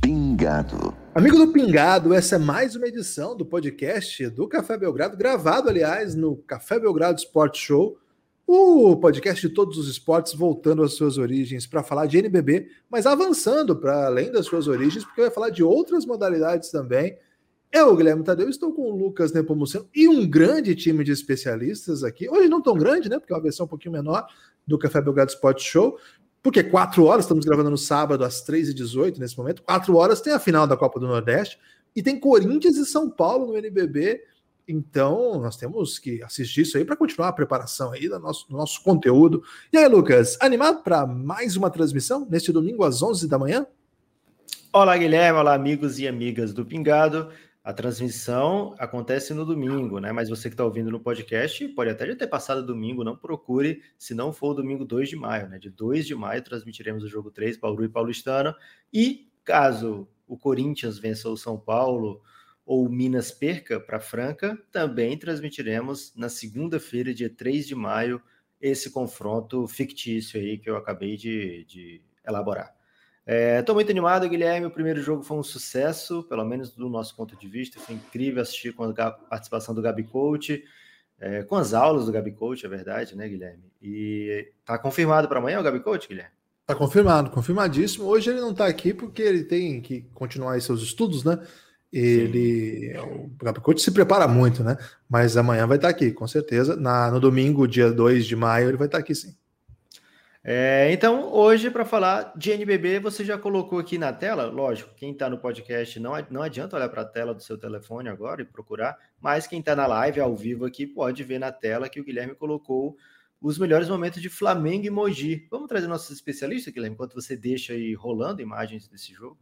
Pingado. Amigo do Pingado, essa é mais uma edição do podcast do Café Belgrado, gravado, aliás, no Café Belgrado Sport Show, o podcast de todos os esportes voltando às suas origens para falar de NBB, mas avançando para além das suas origens, porque vai falar de outras modalidades também. Eu, Guilherme Tadeu, estou com o Lucas Nepomuceno e um grande time de especialistas aqui. Hoje não tão grande, né? Porque é uma versão um pouquinho menor do Café Belgrado Sport Show. Porque quatro horas, estamos gravando no sábado às 3h18 nesse momento. Quatro horas tem a final da Copa do Nordeste e tem Corinthians e São Paulo no NBB. Então, nós temos que assistir isso aí para continuar a preparação aí do nosso, do nosso conteúdo. E aí, Lucas, animado para mais uma transmissão neste domingo às 11 da manhã? Olá, Guilherme. Olá, amigos e amigas do Pingado. A transmissão acontece no domingo, né? Mas você que está ouvindo no podcast pode até já ter passado domingo, não procure, se não for domingo 2 de maio, né? De 2 de maio transmitiremos o jogo 3, Bauru e Paulistano. E caso o Corinthians vença o São Paulo ou Minas perca para Franca, também transmitiremos na segunda-feira, dia 3 de maio, esse confronto fictício aí que eu acabei de, de elaborar. Estou é, muito animado, Guilherme. O primeiro jogo foi um sucesso, pelo menos do nosso ponto de vista. Foi incrível assistir com a participação do Gabi Coach, é, com as aulas do Gabi Coach, é verdade, né, Guilherme? E está confirmado para amanhã o Gabi Coach, Guilherme? Está confirmado, confirmadíssimo. Hoje ele não está aqui porque ele tem que continuar seus estudos, né? Ele, o Gabi Coach se prepara muito, né? Mas amanhã vai estar tá aqui, com certeza. Na, no domingo, dia 2 de maio, ele vai estar tá aqui sim. É, então, hoje, para falar de NBB, você já colocou aqui na tela, lógico, quem está no podcast não, não adianta olhar para a tela do seu telefone agora e procurar, mas quem está na live ao vivo aqui pode ver na tela que o Guilherme colocou os melhores momentos de Flamengo e Mogi. Vamos trazer nossos especialistas, Guilherme, enquanto você deixa aí rolando imagens desse jogo?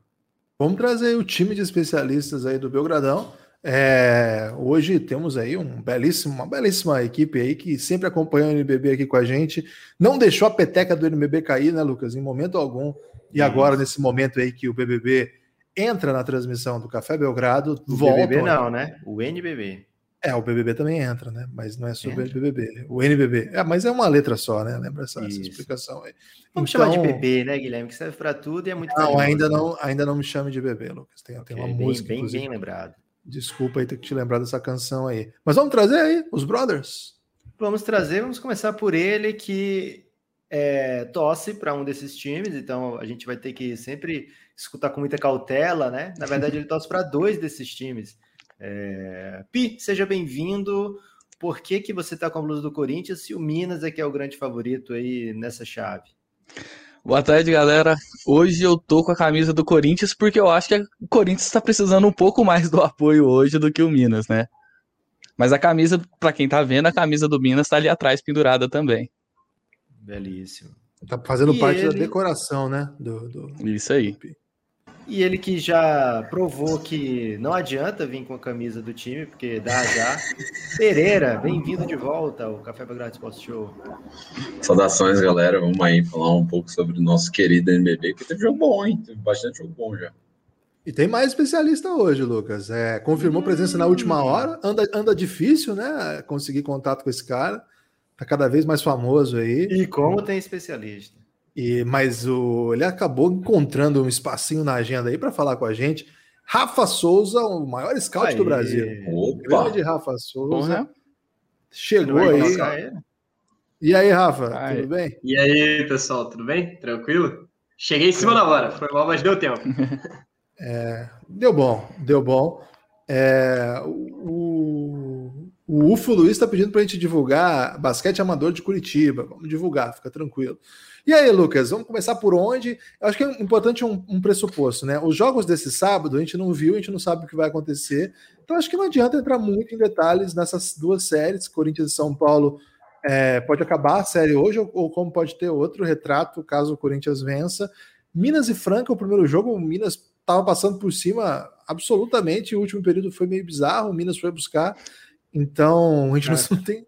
Vamos trazer o time de especialistas aí do Belgradão. É, hoje temos aí um belíssimo, uma belíssima equipe aí que sempre acompanhou o NBB aqui com a gente. Não deixou a peteca do NBB cair, né, Lucas? Em momento algum. E agora, nesse momento aí que o BBB entra na transmissão do Café Belgrado, o volta. BBB não, né? O NBB. É, o BBB também entra, né? Mas não é sobre o BBB. O NBB. É, mas é uma letra só, né? Lembra essa, essa explicação aí. Vamos então, chamar de então BB, né, Guilherme? Que serve para tudo e é muito Não, ainda não, ainda não me chame de BB, Lucas. Tem, okay, tem uma bem, música. Bem, bem lembrado. Desculpa aí ter que te lembrar dessa canção aí. Mas vamos trazer aí os Brothers. Vamos trazer, vamos começar por ele que é, tosse para um desses times, então a gente vai ter que sempre escutar com muita cautela, né? Na verdade, ele torce para dois desses times. É... Pi, seja bem-vindo. Por que, que você está com a blusa do Corinthians se o Minas é que é o grande favorito aí nessa chave? Boa tarde, galera. Hoje eu tô com a camisa do Corinthians porque eu acho que o Corinthians está precisando um pouco mais do apoio hoje do que o Minas, né? Mas a camisa, para quem tá vendo, a camisa do Minas tá ali atrás pendurada também. Belíssimo. Tá fazendo e parte ele... da decoração, né? Do, do... Isso aí. E ele que já provou que não adianta vir com a camisa do time, porque dá azar. Pereira, bem-vindo de volta ao Café Belgrado Post Show. Saudações, galera. Vamos aí falar um pouco sobre o nosso querido NBB, que teve jogo bom, hein? Teve bastante jogo bom já. E tem mais especialista hoje, Lucas. É, confirmou presença na última hora. Anda, anda difícil, né? Conseguir contato com esse cara. Tá cada vez mais famoso aí. E como tem especialista. E, mas o, ele acabou encontrando um espacinho na agenda aí para falar com a gente. Rafa Souza, o maior scout Aê. do Brasil. Opa. Grande Rafa Souza. Uhum. Chegou aí. E aí, Rafa, Ai. tudo bem? E aí, pessoal, tudo bem? Tranquilo? Cheguei em cima da hora, foi mal, mas deu tempo. É, deu bom, deu bom. É, o, o UFO Luiz está pedindo para a gente divulgar basquete amador de Curitiba. Vamos divulgar, fica tranquilo. E aí, Lucas, vamos começar por onde? Eu acho que é importante um, um, pressuposto, né? Os jogos desse sábado a gente não viu, a gente não sabe o que vai acontecer. Então acho que não adianta entrar muito em detalhes nessas duas séries, Corinthians e São Paulo. É, pode acabar a série hoje, ou, ou, como pode ter outro retrato caso o Corinthians vença. Minas e Franca, o primeiro jogo, o Minas estava passando por cima absolutamente. O último período foi meio bizarro, o Minas foi buscar. Então a gente é. não tem.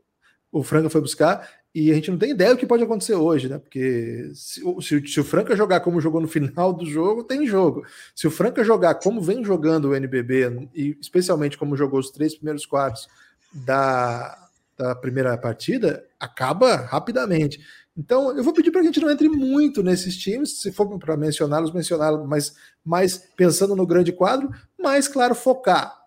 O Franca foi buscar. E a gente não tem ideia do que pode acontecer hoje, né? Porque se, se, se, o Franca jogar como jogou no final do jogo, tem jogo. Se o Franca jogar como vem jogando o NBB, e especialmente como jogou os três primeiros quartos da, da primeira partida, acaba rapidamente. Então, eu vou pedir para que a gente não entre muito nesses times, se for para mencioná-los, mencioná-los, mas mais pensando no grande quadro, mas, claro, focar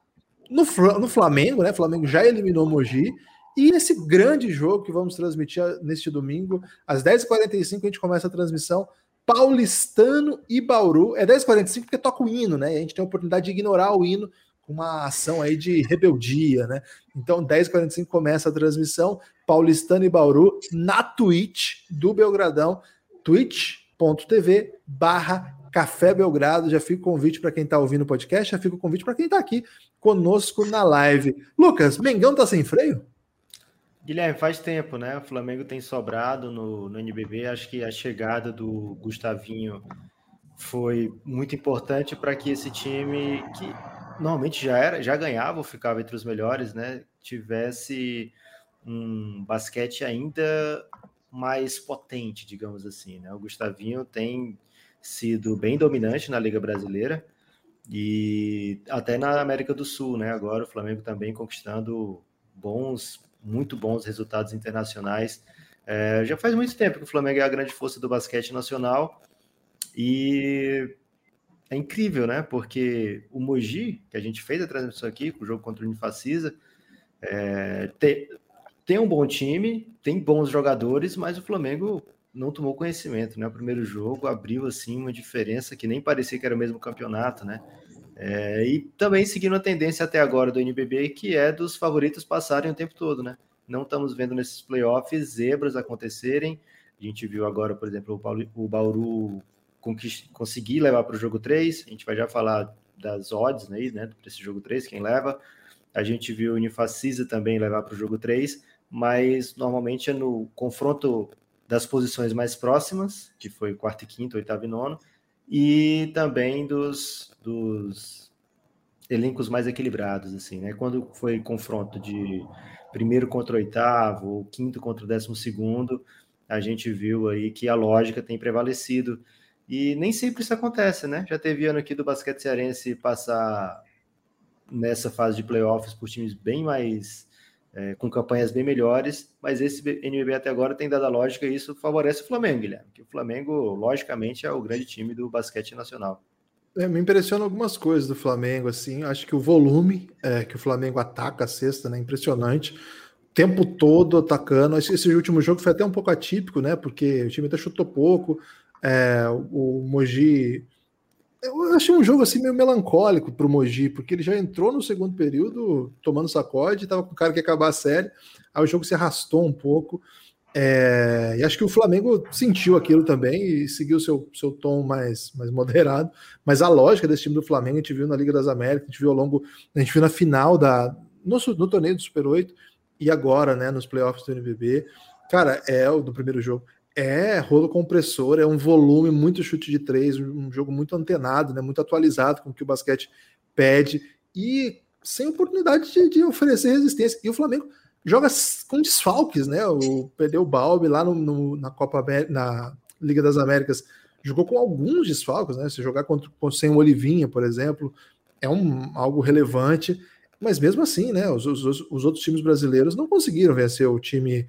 no, no Flamengo, né? O Flamengo já eliminou Mogi e nesse grande jogo que vamos transmitir neste domingo, às 10h45, a gente começa a transmissão. Paulistano e Bauru. É 10h45 porque toca o hino, né? E a gente tem a oportunidade de ignorar o hino com uma ação aí de rebeldia, né? Então, 10h45 começa a transmissão. Paulistano e Bauru na Twitch do Belgradão, twitch.tv barra Café Belgrado. Já fica o convite para quem está ouvindo o podcast, já fica o convite para quem está aqui conosco na live. Lucas, Mengão tá sem freio? Guilherme, faz tempo, né? O Flamengo tem sobrado no, no NBB. Acho que a chegada do Gustavinho foi muito importante para que esse time, que normalmente já era, já ganhava ou ficava entre os melhores, né? Tivesse um basquete ainda mais potente, digamos assim, né? O Gustavinho tem sido bem dominante na Liga Brasileira e até na América do Sul, né? Agora o Flamengo também conquistando bons muito bons resultados internacionais. É, já faz muito tempo que o Flamengo é a grande força do basquete nacional e é incrível, né? Porque o Mogi, que a gente fez a transmissão aqui, com o jogo contra o Unifacisa, é, tem, tem um bom time, tem bons jogadores, mas o Flamengo não tomou conhecimento, né? O primeiro jogo abriu assim uma diferença que nem parecia que era o mesmo campeonato, né? É, e também seguindo a tendência até agora do NBB, que é dos favoritos passarem o tempo todo, né? Não estamos vendo nesses playoffs zebras acontecerem. A gente viu agora, por exemplo, o Bauru conseguir levar para o jogo 3. A gente vai já falar das odds aí, né? Para esse jogo 3, quem leva. A gente viu o Unifacisa também levar para o jogo 3, mas normalmente é no confronto das posições mais próximas, que foi quarto e quinto, oitavo e nono, e também dos, dos elencos mais equilibrados, assim, né? Quando foi confronto de primeiro contra oitavo, ou quinto contra o décimo segundo, a gente viu aí que a lógica tem prevalecido. E nem sempre isso acontece, né? Já teve ano aqui do basquete cearense passar nessa fase de playoffs por times bem mais é, com campanhas bem melhores, mas esse NBB até agora tem dado a lógica e isso favorece o Flamengo, Guilherme, que o Flamengo, logicamente, é o grande time do basquete nacional. É, me impressiona algumas coisas do Flamengo, assim, acho que o volume é, que o Flamengo ataca a cesta, né, impressionante, o tempo todo atacando, esse, esse, último jogo foi até um pouco atípico, né, porque o time até chutou pouco, é, o, o Mogi eu achei um jogo assim meio melancólico para o Mogi, porque ele já entrou no segundo período tomando sacode, estava com o cara que ia acabar a série, aí o jogo se arrastou um pouco. É, e acho que o Flamengo sentiu aquilo também e seguiu seu, seu tom mais, mais moderado. Mas a lógica desse time do Flamengo a gente viu na Liga das Américas, a gente viu ao longo, a gente viu na final da no, no torneio do Super 8 e agora, né, nos playoffs do NBB. Cara, é o do primeiro jogo. É rolo compressor, é um volume, muito chute de três, um jogo muito antenado, né, muito atualizado com o que o basquete pede e sem oportunidade de, de oferecer resistência. E o Flamengo joga com desfalques, né? O, perdeu o Balbi lá no, no, na Copa na Liga das Américas, jogou com alguns desfalques, né? Se jogar contra, sem o Olivinha, por exemplo, é um, algo relevante. Mas mesmo assim, né? Os, os, os outros times brasileiros não conseguiram vencer o time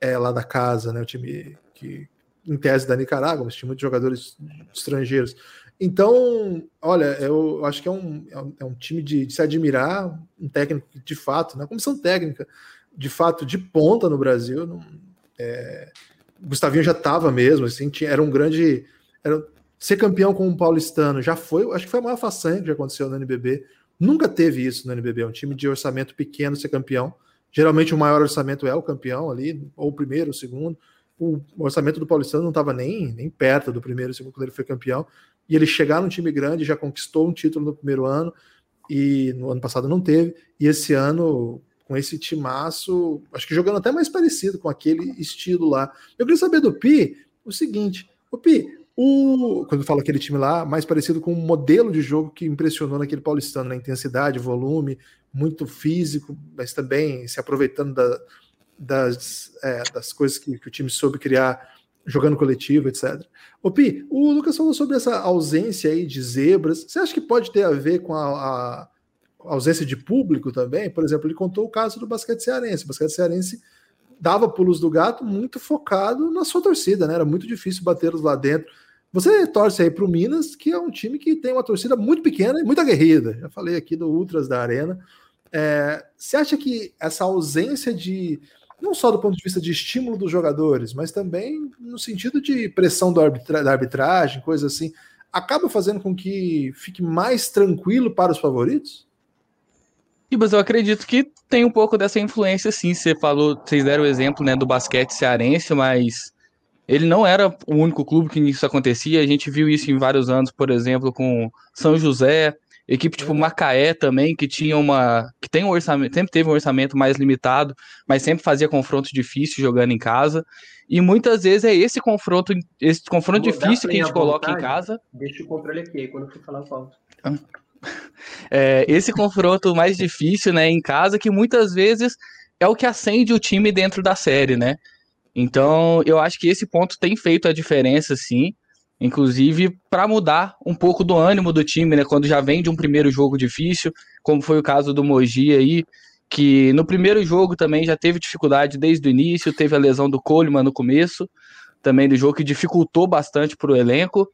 é, lá da casa, né? O time que em tese da Nicarágua, mas tinha muitos jogadores estrangeiros. Então, olha, eu acho que é um, é um, é um time de, de, se admirar, um técnico de fato, né? Comissão técnica, de fato, de ponta no Brasil. Não, é, Gustavinho já estava mesmo, assim, tinha, era um grande. Era, ser campeão com o paulistano já foi, acho que foi a maior façanha que já aconteceu no NBB. Nunca teve isso no NBB, um time de orçamento pequeno ser campeão. Geralmente o maior orçamento é o campeão ali, ou o primeiro, o segundo o orçamento do Paulistano não estava nem, nem perto do primeiro, segundo quando ele foi campeão. E ele chegar num time grande, já conquistou um título no primeiro ano, e no ano passado não teve. E esse ano, com esse timaço, acho que jogando até mais parecido com aquele estilo lá. Eu queria saber do Pi o seguinte: o Pi, o, quando eu falo aquele time lá, mais parecido com o modelo de jogo que impressionou naquele paulistano, na né? intensidade, volume, muito físico, mas também se aproveitando da, das, é, das coisas que, que, o time soube criar jogando coletivo, etc. O Pi, o Lucas falou sobre essa ausência aí de zebras. Você acha que pode ter a ver com a, a ausência de público também? Por exemplo, ele contou o caso do basquete cearense. O basquete cearense dava pulos do gato muito focado na sua torcida, né? Era muito difícil batê-los lá dentro. Você torce aí para o Minas, que é um time que tem uma torcida muito pequena e muito aguerrida. Já falei aqui do Ultras da Arena. É, você acha que essa ausência de, não só do ponto de vista de estímulo dos jogadores, mas também no sentido de pressão arbitra da arbitragem, coisa assim, acaba fazendo com que fique mais tranquilo para os favoritos? Mas eu acredito que tem um pouco dessa influência, sim. Você falou, vocês deram o exemplo né, do basquete cearense, mas ele não era o único clube que isso acontecia. A gente viu isso em vários anos, por exemplo, com São José, equipe tipo Macaé também, que tinha uma. que tem um orçamento, sempre teve um orçamento mais limitado, mas sempre fazia confronto difícil jogando em casa. E muitas vezes é esse confronto, esse confronto difícil que a gente coloca vontade, em casa. Deixa o controle aqui, quando for falar falta. É, esse confronto mais difícil, né, em casa, que muitas vezes é o que acende o time dentro da série, né? Então, eu acho que esse ponto tem feito a diferença, sim. Inclusive, para mudar um pouco do ânimo do time, né? Quando já vem de um primeiro jogo difícil, como foi o caso do Mogi aí, que no primeiro jogo também já teve dificuldade desde o início, teve a lesão do Coleman no começo, também do jogo que dificultou bastante para o elenco.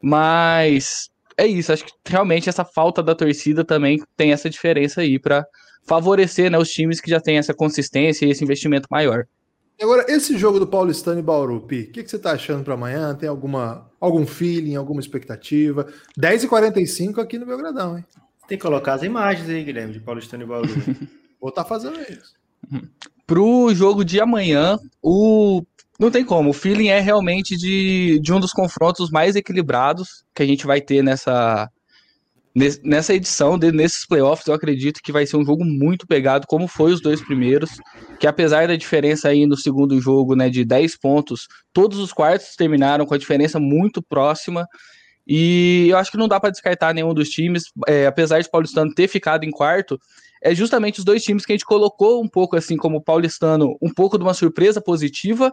Mas é isso, acho que realmente essa falta da torcida também tem essa diferença aí para favorecer né, os times que já têm essa consistência e esse investimento maior. Agora, esse jogo do Paulistano e Bauru, Pi, o que, que, você está achando para amanhã? Tem alguma, algum feeling, alguma expectativa? 10h45 aqui no Belgradão, hein? Tem que colocar as imagens aí, Guilherme, de Paulistano e Bauru. Vou estar tá fazendo isso. Pro jogo de amanhã, o não tem como. O feeling é realmente de, de um dos confrontos mais equilibrados que a gente vai ter nessa, nessa edição, nesses playoffs. Eu acredito que vai ser um jogo muito pegado, como foi os dois primeiros. Que apesar da diferença aí no segundo jogo né, de 10 pontos, todos os quartos terminaram com a diferença muito próxima. E eu acho que não dá para descartar nenhum dos times, é, apesar de Paulistano ter ficado em quarto, é justamente os dois times que a gente colocou um pouco assim como Paulistano, um pouco de uma surpresa positiva,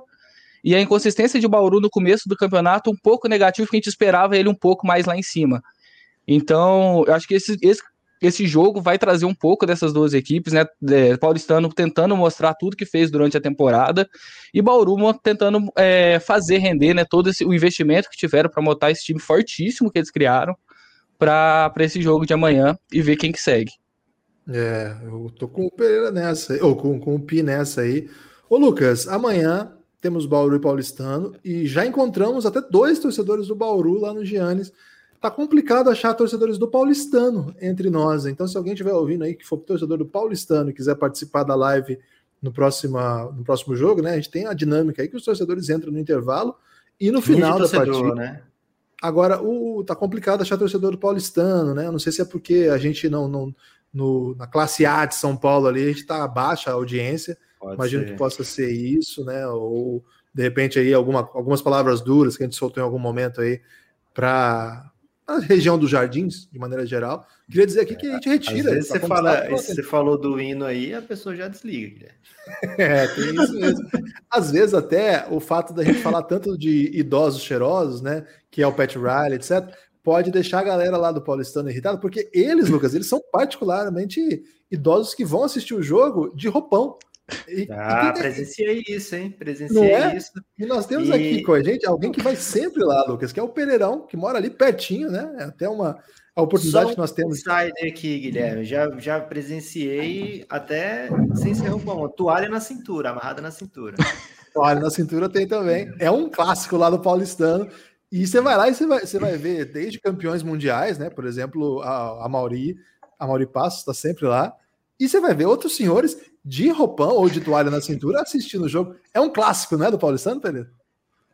e a inconsistência de Bauru no começo do campeonato um pouco negativo, porque a gente esperava ele um pouco mais lá em cima. Então, eu acho que esse, esse, esse jogo vai trazer um pouco dessas duas equipes, né? É, Paulistano tentando mostrar tudo que fez durante a temporada e Bauru tentando é, fazer render né, todo esse, o investimento que tiveram para montar esse time fortíssimo que eles criaram para esse jogo de amanhã e ver quem que segue. É, eu tô com o Pereira nessa, ou com, com o Pi nessa aí. Ô Lucas, amanhã temos Bauru e Paulistano, e já encontramos até dois torcedores do Bauru lá no Giannis. Tá complicado achar torcedores do Paulistano entre nós. Então, se alguém estiver ouvindo aí que for torcedor do Paulistano e quiser participar da live no próximo, no próximo jogo, né? A gente tem a dinâmica aí que os torcedores entram no intervalo e no final da partida. Né? Agora, o, tá complicado achar torcedor do Paulistano, né? Eu não sei se é porque a gente não, não no, na classe A de São Paulo ali, a gente tá baixa a audiência. Pode Imagino ser. que possa ser isso, né? Ou de repente aí alguma, algumas palavras duras que a gente soltou em algum momento aí para a região dos jardins, de maneira geral. Queria dizer aqui que a gente retira. Às vezes você, fala, você falou do hino aí, a pessoa já desliga. É, tem isso mesmo. Às vezes até o fato da gente falar tanto de idosos cheirosos, né, que é o Pat Riley, etc., pode deixar a galera lá do Paulistano irritada, porque eles, Lucas, eles são particularmente idosos que vão assistir o jogo de roupão. E, ah, e presenciei isso, hein? Presenciei é? isso. E nós temos e... aqui com a gente alguém que vai sempre lá, Lucas, que é o Pereirão, que mora ali pertinho, né? É até uma a oportunidade que nós temos. Sai aqui, Guilherme. Já, já presenciei até sem ser bom, toalha na cintura, amarrada na cintura. toalha na cintura tem também. É um clássico lá do Paulistano. E você vai lá e você vai, você vai ver desde campeões mundiais, né? Por exemplo, a, a Mauri, a Mauri Passos está sempre lá. E você vai ver outros senhores de roupão ou de toalha na cintura assistindo o jogo. É um clássico, né, do Paulistano, Pereira?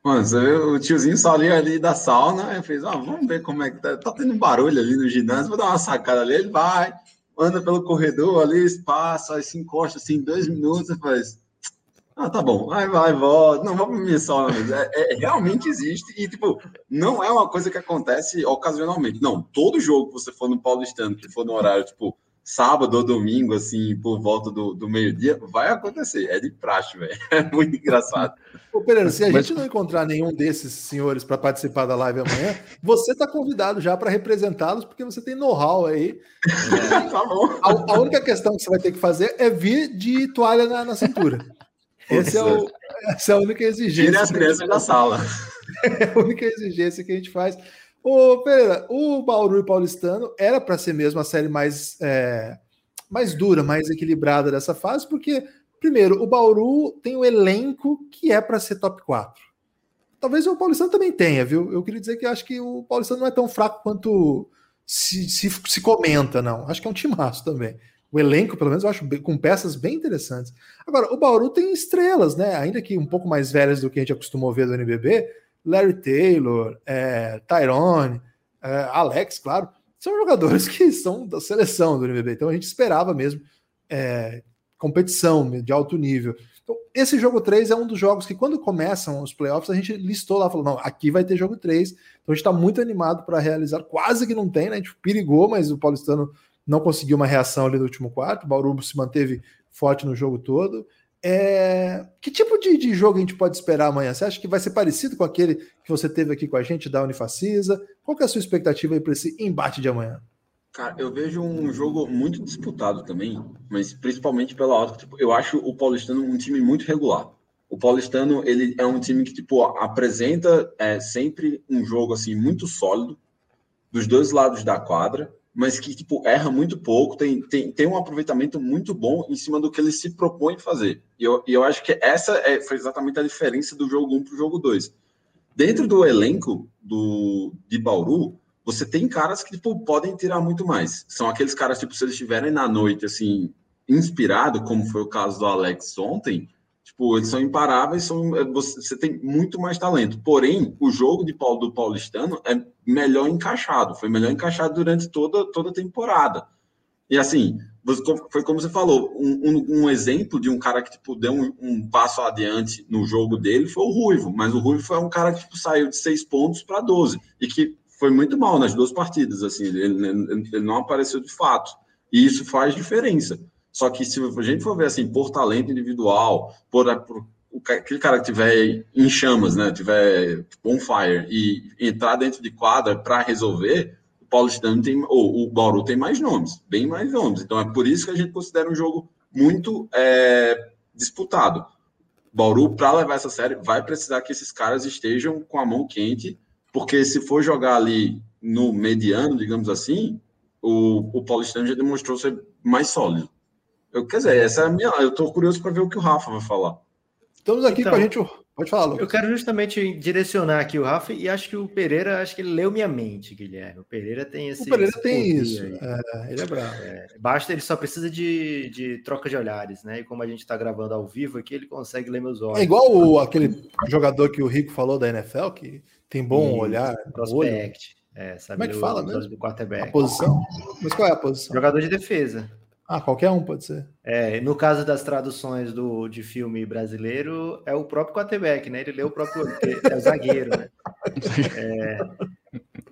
Mano, vê o tiozinho solinho ali da sauna, eu fiz, ah, vamos ver como é que tá. Tá tendo barulho ali no ginásio, vou dar uma sacada ali, ele vai, anda pelo corredor ali, passa, aí se encosta assim, dois minutos, e faz. Ah, tá bom, vai, vai, volta, não vamos me sauna. É, é, realmente existe, e tipo, não é uma coisa que acontece ocasionalmente. Não, todo jogo que você for no Paulistano, que for no horário, tipo, sábado ou domingo, assim, por volta do, do meio-dia, vai acontecer. É de praxe, velho. É muito engraçado. Ô, Pereira, se a Mas... gente não encontrar nenhum desses senhores para participar da live amanhã, você está convidado já para representá-los, porque você tem know-how aí. tá bom. A, a, única questão que você vai ter que fazer é vir de toalha na, na cintura. Esse é o, essa é a única exigência. Tire as crianças da sala. É a única exigência que a gente faz. Ô, Pereira, o Bauru e Paulistano era para ser mesmo a série mais, é, mais dura, mais equilibrada dessa fase, porque, primeiro, o Bauru tem um elenco que é para ser top 4. Talvez o Paulistano também tenha, viu? Eu queria dizer que acho que o Paulistano não é tão fraco quanto se, se, se comenta, não. Acho que é um timaço também. O elenco, pelo menos, eu acho com peças bem interessantes. Agora, o Bauru tem estrelas, né? Ainda que um pouco mais velhas do que a gente acostumou ver do NBB, Larry Taylor, é, Tyrone, é, Alex, claro, são jogadores que são da seleção do NBB. Então a gente esperava mesmo é, competição de alto nível. Então, esse jogo 3 é um dos jogos que, quando começam os playoffs, a gente listou lá, falou: não, aqui vai ter jogo 3. Então a gente está muito animado para realizar. Quase que não tem, né? A gente perigou, mas o Paulistano não conseguiu uma reação ali no último quarto. O Bauru se manteve forte no jogo todo. É... Que tipo de, de, jogo a gente pode esperar amanhã? Você acha que vai ser parecido com aquele que você teve aqui com a gente da Unifacisa? Qual que é a sua expectativa para esse embate de amanhã? Cara, eu vejo um jogo muito disputado também, mas principalmente pela alta. Tipo, eu acho o Paulistano um time muito regular. O Paulistano ele é um time que tipo apresenta é, sempre um jogo assim muito sólido dos dois lados da quadra mas que tipo, erra muito pouco, tem, tem, tem um aproveitamento muito bom em cima do que ele se propõe fazer. E eu, e eu acho que essa é, foi exatamente a diferença do jogo 1 para o jogo 2. Dentro do elenco do, de Bauru, você tem caras que tipo, podem tirar muito mais. São aqueles caras, tipo, se eles estiverem na noite, assim, inspirado, como foi o caso do Alex ontem, Tipo, eles são imparáveis, são, é, você tem muito mais talento. Porém, o jogo de Paulo do Paulistano é melhor encaixado, foi melhor encaixado durante toda, toda a temporada. E assim, foi como você falou, um, um, um exemplo de um cara que tipo, deu um, um, passo adiante no jogo dele foi o Ruivo, mas o Ruivo foi um cara que tipo, saiu de seis pontos para 12 e que foi muito mal nas duas partidas, assim, ele, ele não apareceu de fato. E isso faz diferença. Só que se a gente for ver assim, por talento individual, por, por aquele cara que tiver em chamas, né, tiver on fire e entrar dentro de quadra para resolver, o Paulistano tem, ou o Bauru tem mais nomes, bem mais nomes. Então é por isso que a gente considera um jogo muito é, disputado. Bauru, para levar essa série, vai precisar que esses caras estejam com a mão quente, porque se for jogar ali no mediano, digamos assim, o, o Paulistano já demonstrou ser mais sólido. Eu, quer dizer, essa é a minha. Eu estou curioso para ver o que o Rafa vai falar. Estamos aqui então, com a gente. Pode falar, Lucas. Eu quero justamente direcionar aqui o Rafa e acho que o Pereira, acho que ele leu minha mente, Guilherme. O Pereira tem esse. O Pereira esse tem isso. É, ele é bravo. É, basta, ele só precisa de, de troca de olhares, né? E como a gente está gravando ao vivo aqui, ele consegue ler meus olhos. É igual o, aquele jogador que o Rico falou da NFL, que tem bom e, olhar. Prospect. É, como é que fala mesmo? Do quarterback. A posição? Mas qual é a posição? Jogador de defesa. Ah, qualquer um pode ser. É, no caso das traduções do, de filme brasileiro, é o próprio quarterback, né? Ele lê o próprio é o zagueiro, né? É,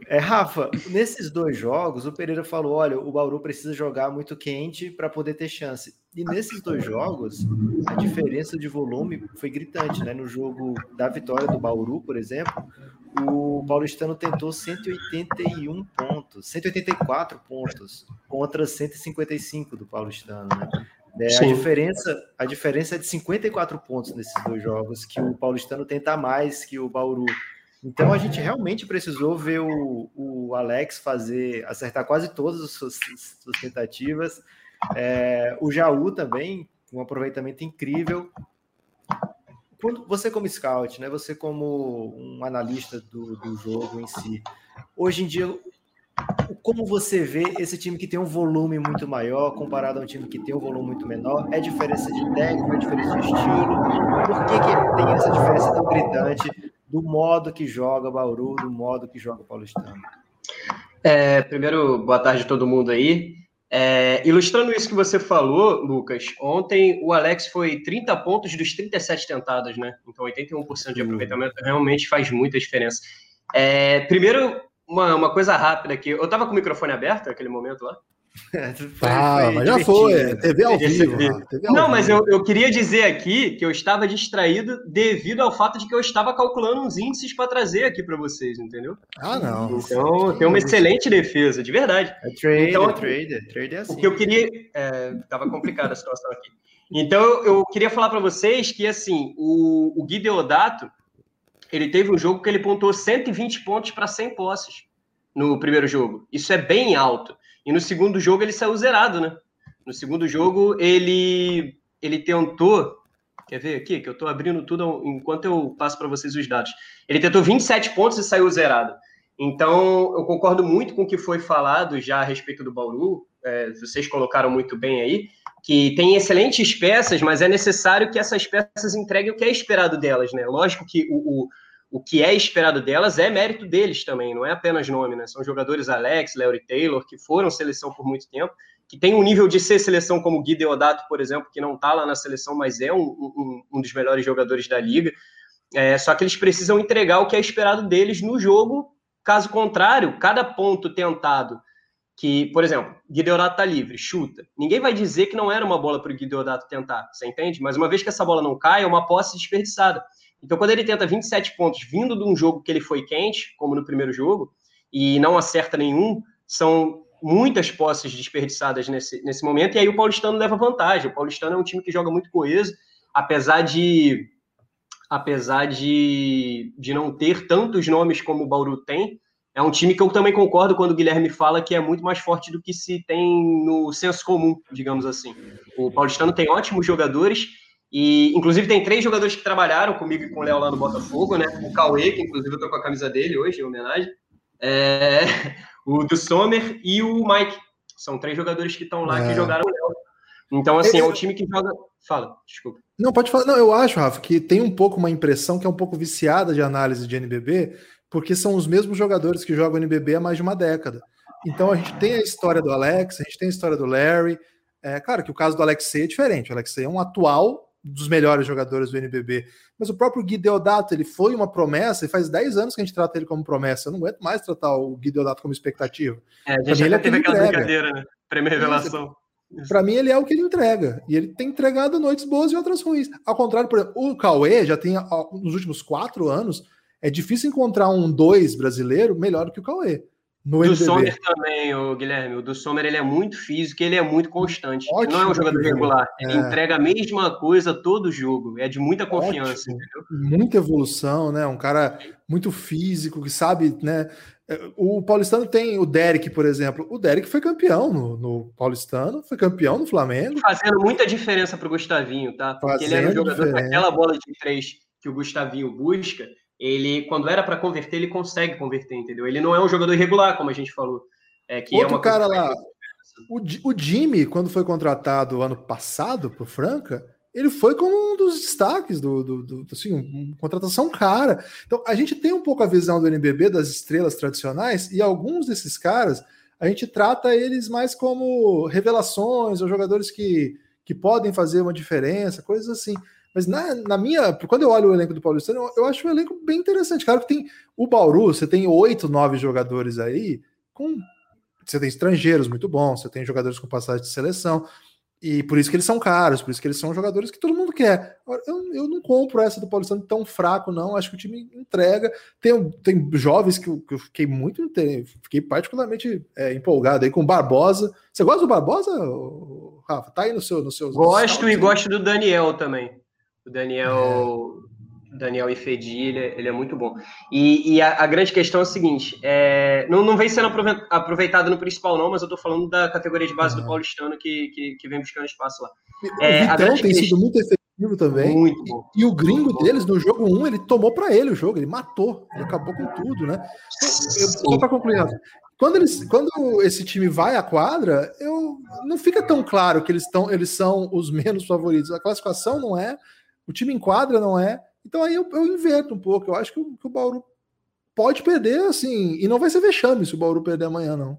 é, Rafa, nesses dois jogos, o Pereira falou: olha, o Bauru precisa jogar muito quente para poder ter chance. E nesses dois jogos, a diferença de volume foi gritante, né? No jogo da vitória do Bauru, por exemplo, o paulistano tentou 181 pontos, 184 pontos contra 155 do paulistano, né? É, a, diferença, a diferença é de 54 pontos nesses dois jogos, que o paulistano tenta mais que o Bauru. Então a gente realmente precisou ver o, o Alex fazer, acertar quase todas as suas, suas tentativas. É, o Jaú também, um aproveitamento incrível. Quando você como scout, né, você como um analista do, do jogo em si, hoje em dia, como você vê esse time que tem um volume muito maior comparado a um time que tem um volume muito menor? É diferença de técnica, é diferença de estilo? Por que, que tem essa diferença tão gritante do modo que joga Bauru, do modo que joga Paulistano? É, primeiro, boa tarde a todo mundo aí. É, ilustrando isso que você falou, Lucas, ontem o Alex foi 30 pontos dos 37 tentados, né? Então 81% de aproveitamento realmente faz muita diferença. É, primeiro, uma, uma coisa rápida aqui. Eu tava com o microfone aberto naquele momento lá? Ah, mas já foi, é, TV ao vivo. TV ao não, vivo. mas eu, eu queria dizer aqui que eu estava distraído devido ao fato de que eu estava calculando uns índices para trazer aqui para vocês, entendeu? Ah, não. Então, tem uma excelente defesa, de verdade. É trade, então, é trade, é trade é assim. O que eu queria... É, tava complicada a situação aqui. Então, eu queria falar para vocês que, assim, o, o Gui Deodato, ele teve um jogo que ele pontuou 120 pontos para 100 posses no primeiro jogo. Isso é bem alto. E no segundo jogo ele saiu zerado, né? No segundo jogo ele ele tentou, quer ver aqui que eu estou abrindo tudo enquanto eu passo para vocês os dados. Ele tentou 27 pontos e saiu zerado. Então eu concordo muito com o que foi falado já a respeito do Bauru. É, vocês colocaram muito bem aí que tem excelentes peças, mas é necessário que essas peças entreguem o que é esperado delas, né? Lógico que o, o o que é esperado delas é mérito deles também, não é apenas nome, né? São jogadores Alex, Larry Taylor, que foram seleção por muito tempo, que tem um nível de ser seleção como Gui Deodato, por exemplo, que não está lá na seleção, mas é um, um, um, dos melhores jogadores da liga. É, só que eles precisam entregar o que é esperado deles no jogo. Caso contrário, cada ponto tentado que, por exemplo, Gui Deodato está livre, chuta. Ninguém vai dizer que não era uma bola para o Gui Deodato tentar, você entende? Mas uma vez que essa bola não cai, é uma posse desperdiçada. Então, quando ele tenta 27 pontos vindo de um jogo que ele foi quente, como no primeiro jogo, e não acerta nenhum, são muitas posses desperdiçadas nesse, nesse momento, e aí o Paulistano leva vantagem. O Paulistano é um time que joga muito coeso, apesar de apesar de, de não ter tantos nomes como o Bauru tem, é um time que eu também concordo quando o Guilherme fala que é muito mais forte do que se tem no senso comum, digamos assim. O Paulistano tem ótimos jogadores e, inclusive, tem três jogadores que trabalharam comigo e com o Léo lá no Botafogo, né? O Cauê, que inclusive eu tô com a camisa dele hoje, em homenagem. É... o do Sommer e o Mike. São três jogadores que estão lá é. que jogaram o Léo. Então, assim, é o time que joga. Fala, desculpa. Não, pode falar. Não, eu acho, Rafa, que tem um pouco uma impressão que é um pouco viciada de análise de NBB, porque são os mesmos jogadores que jogam NBB há mais de uma década. Então a gente tem a história do Alex, a gente tem a história do Larry. É claro que o caso do Alexei é diferente. O Alexei é um atual dos melhores jogadores do NBB. Mas o próprio Gui Deodato, ele foi uma promessa, e faz 10 anos que a gente trata ele como promessa. Eu não aguento mais tratar o Gui Deodato como expectativa. É, a gente já é teve aquela brincadeira, né? Prêmio revelação. Para mim, ele é o que ele entrega. E ele tem entregado noites boas e outras ruins. Ao contrário, por exemplo, o Cauê já tem, nos últimos quatro anos, é difícil encontrar um dois brasileiro melhor do que o Cauê. No do Sommer também, o Guilherme. O do Sommer ele é muito físico, ele é muito constante. Ótimo, não é um jogador regular. Ele é. entrega a mesma coisa todo jogo. É de muita confiança. Muita evolução, né? Um cara muito físico, que sabe, né? É, o Paulistano tem o Derek, por exemplo. O Derek foi campeão no, no Paulistano, foi campeão no Flamengo. Fazendo muita diferença para o Gustavinho, tá? Porque Fazendo ele era um jogador com aquela bola de três que o Gustavinho busca ele, quando era para converter, ele consegue converter, entendeu? Ele não é um jogador irregular, como a gente falou. É, que é Outro é cara lá, o, o Jimmy, quando foi contratado ano passado por Franca, ele foi como um dos destaques do, do, do assim, uma contratação cara. Então, a gente tem um pouco a visão do NBB das estrelas tradicionais e alguns desses caras a gente trata eles mais como revelações ou jogadores que, que podem fazer uma diferença, coisas assim. Mas na, na, minha. Quando eu olho o elenco do Paulistano, eu, eu acho um elenco bem interessante. Claro que tem o Bauru, você tem oito, nove jogadores aí, com. Você tem estrangeiros muito bons, você tem jogadores com passagem de seleção. E por isso que eles são caros, por isso que eles são jogadores que todo mundo quer. Eu, eu não compro essa do Paulistano tão fraco, não. Acho que o time entrega. Tem, tem jovens que eu, que eu fiquei muito. Fiquei particularmente é, empolgado aí com o Barbosa. Você gosta do Barbosa, Rafa? Tá aí no seu. No seu gosto e gosto do Daniel também. O Daniel, é. Daniel Ifedi, ele, é, ele é muito bom. E, e a, a, grande questão é o seguinte: é, não, não vem sendo aproveitado no principal, não, mas eu estou falando da categoria de base uhum. do Paulistano que, que, que, vem buscando espaço lá. É, o Vitão tem sido muito efetivo também. Muito bom. E, e o gringo deles, no jogo 1, ele tomou para ele o jogo, ele matou, ele acabou com tudo, né? Só para concluir, quando, eles, quando esse time vai à quadra, eu, não fica tão claro que eles, tão, eles são os menos favoritos. A classificação não é, o time em quadra não é. Então aí eu, eu inverto um pouco. Eu acho que o, que o Bauru pode perder, assim, e não vai ser vexame se o Bauru perder amanhã, não.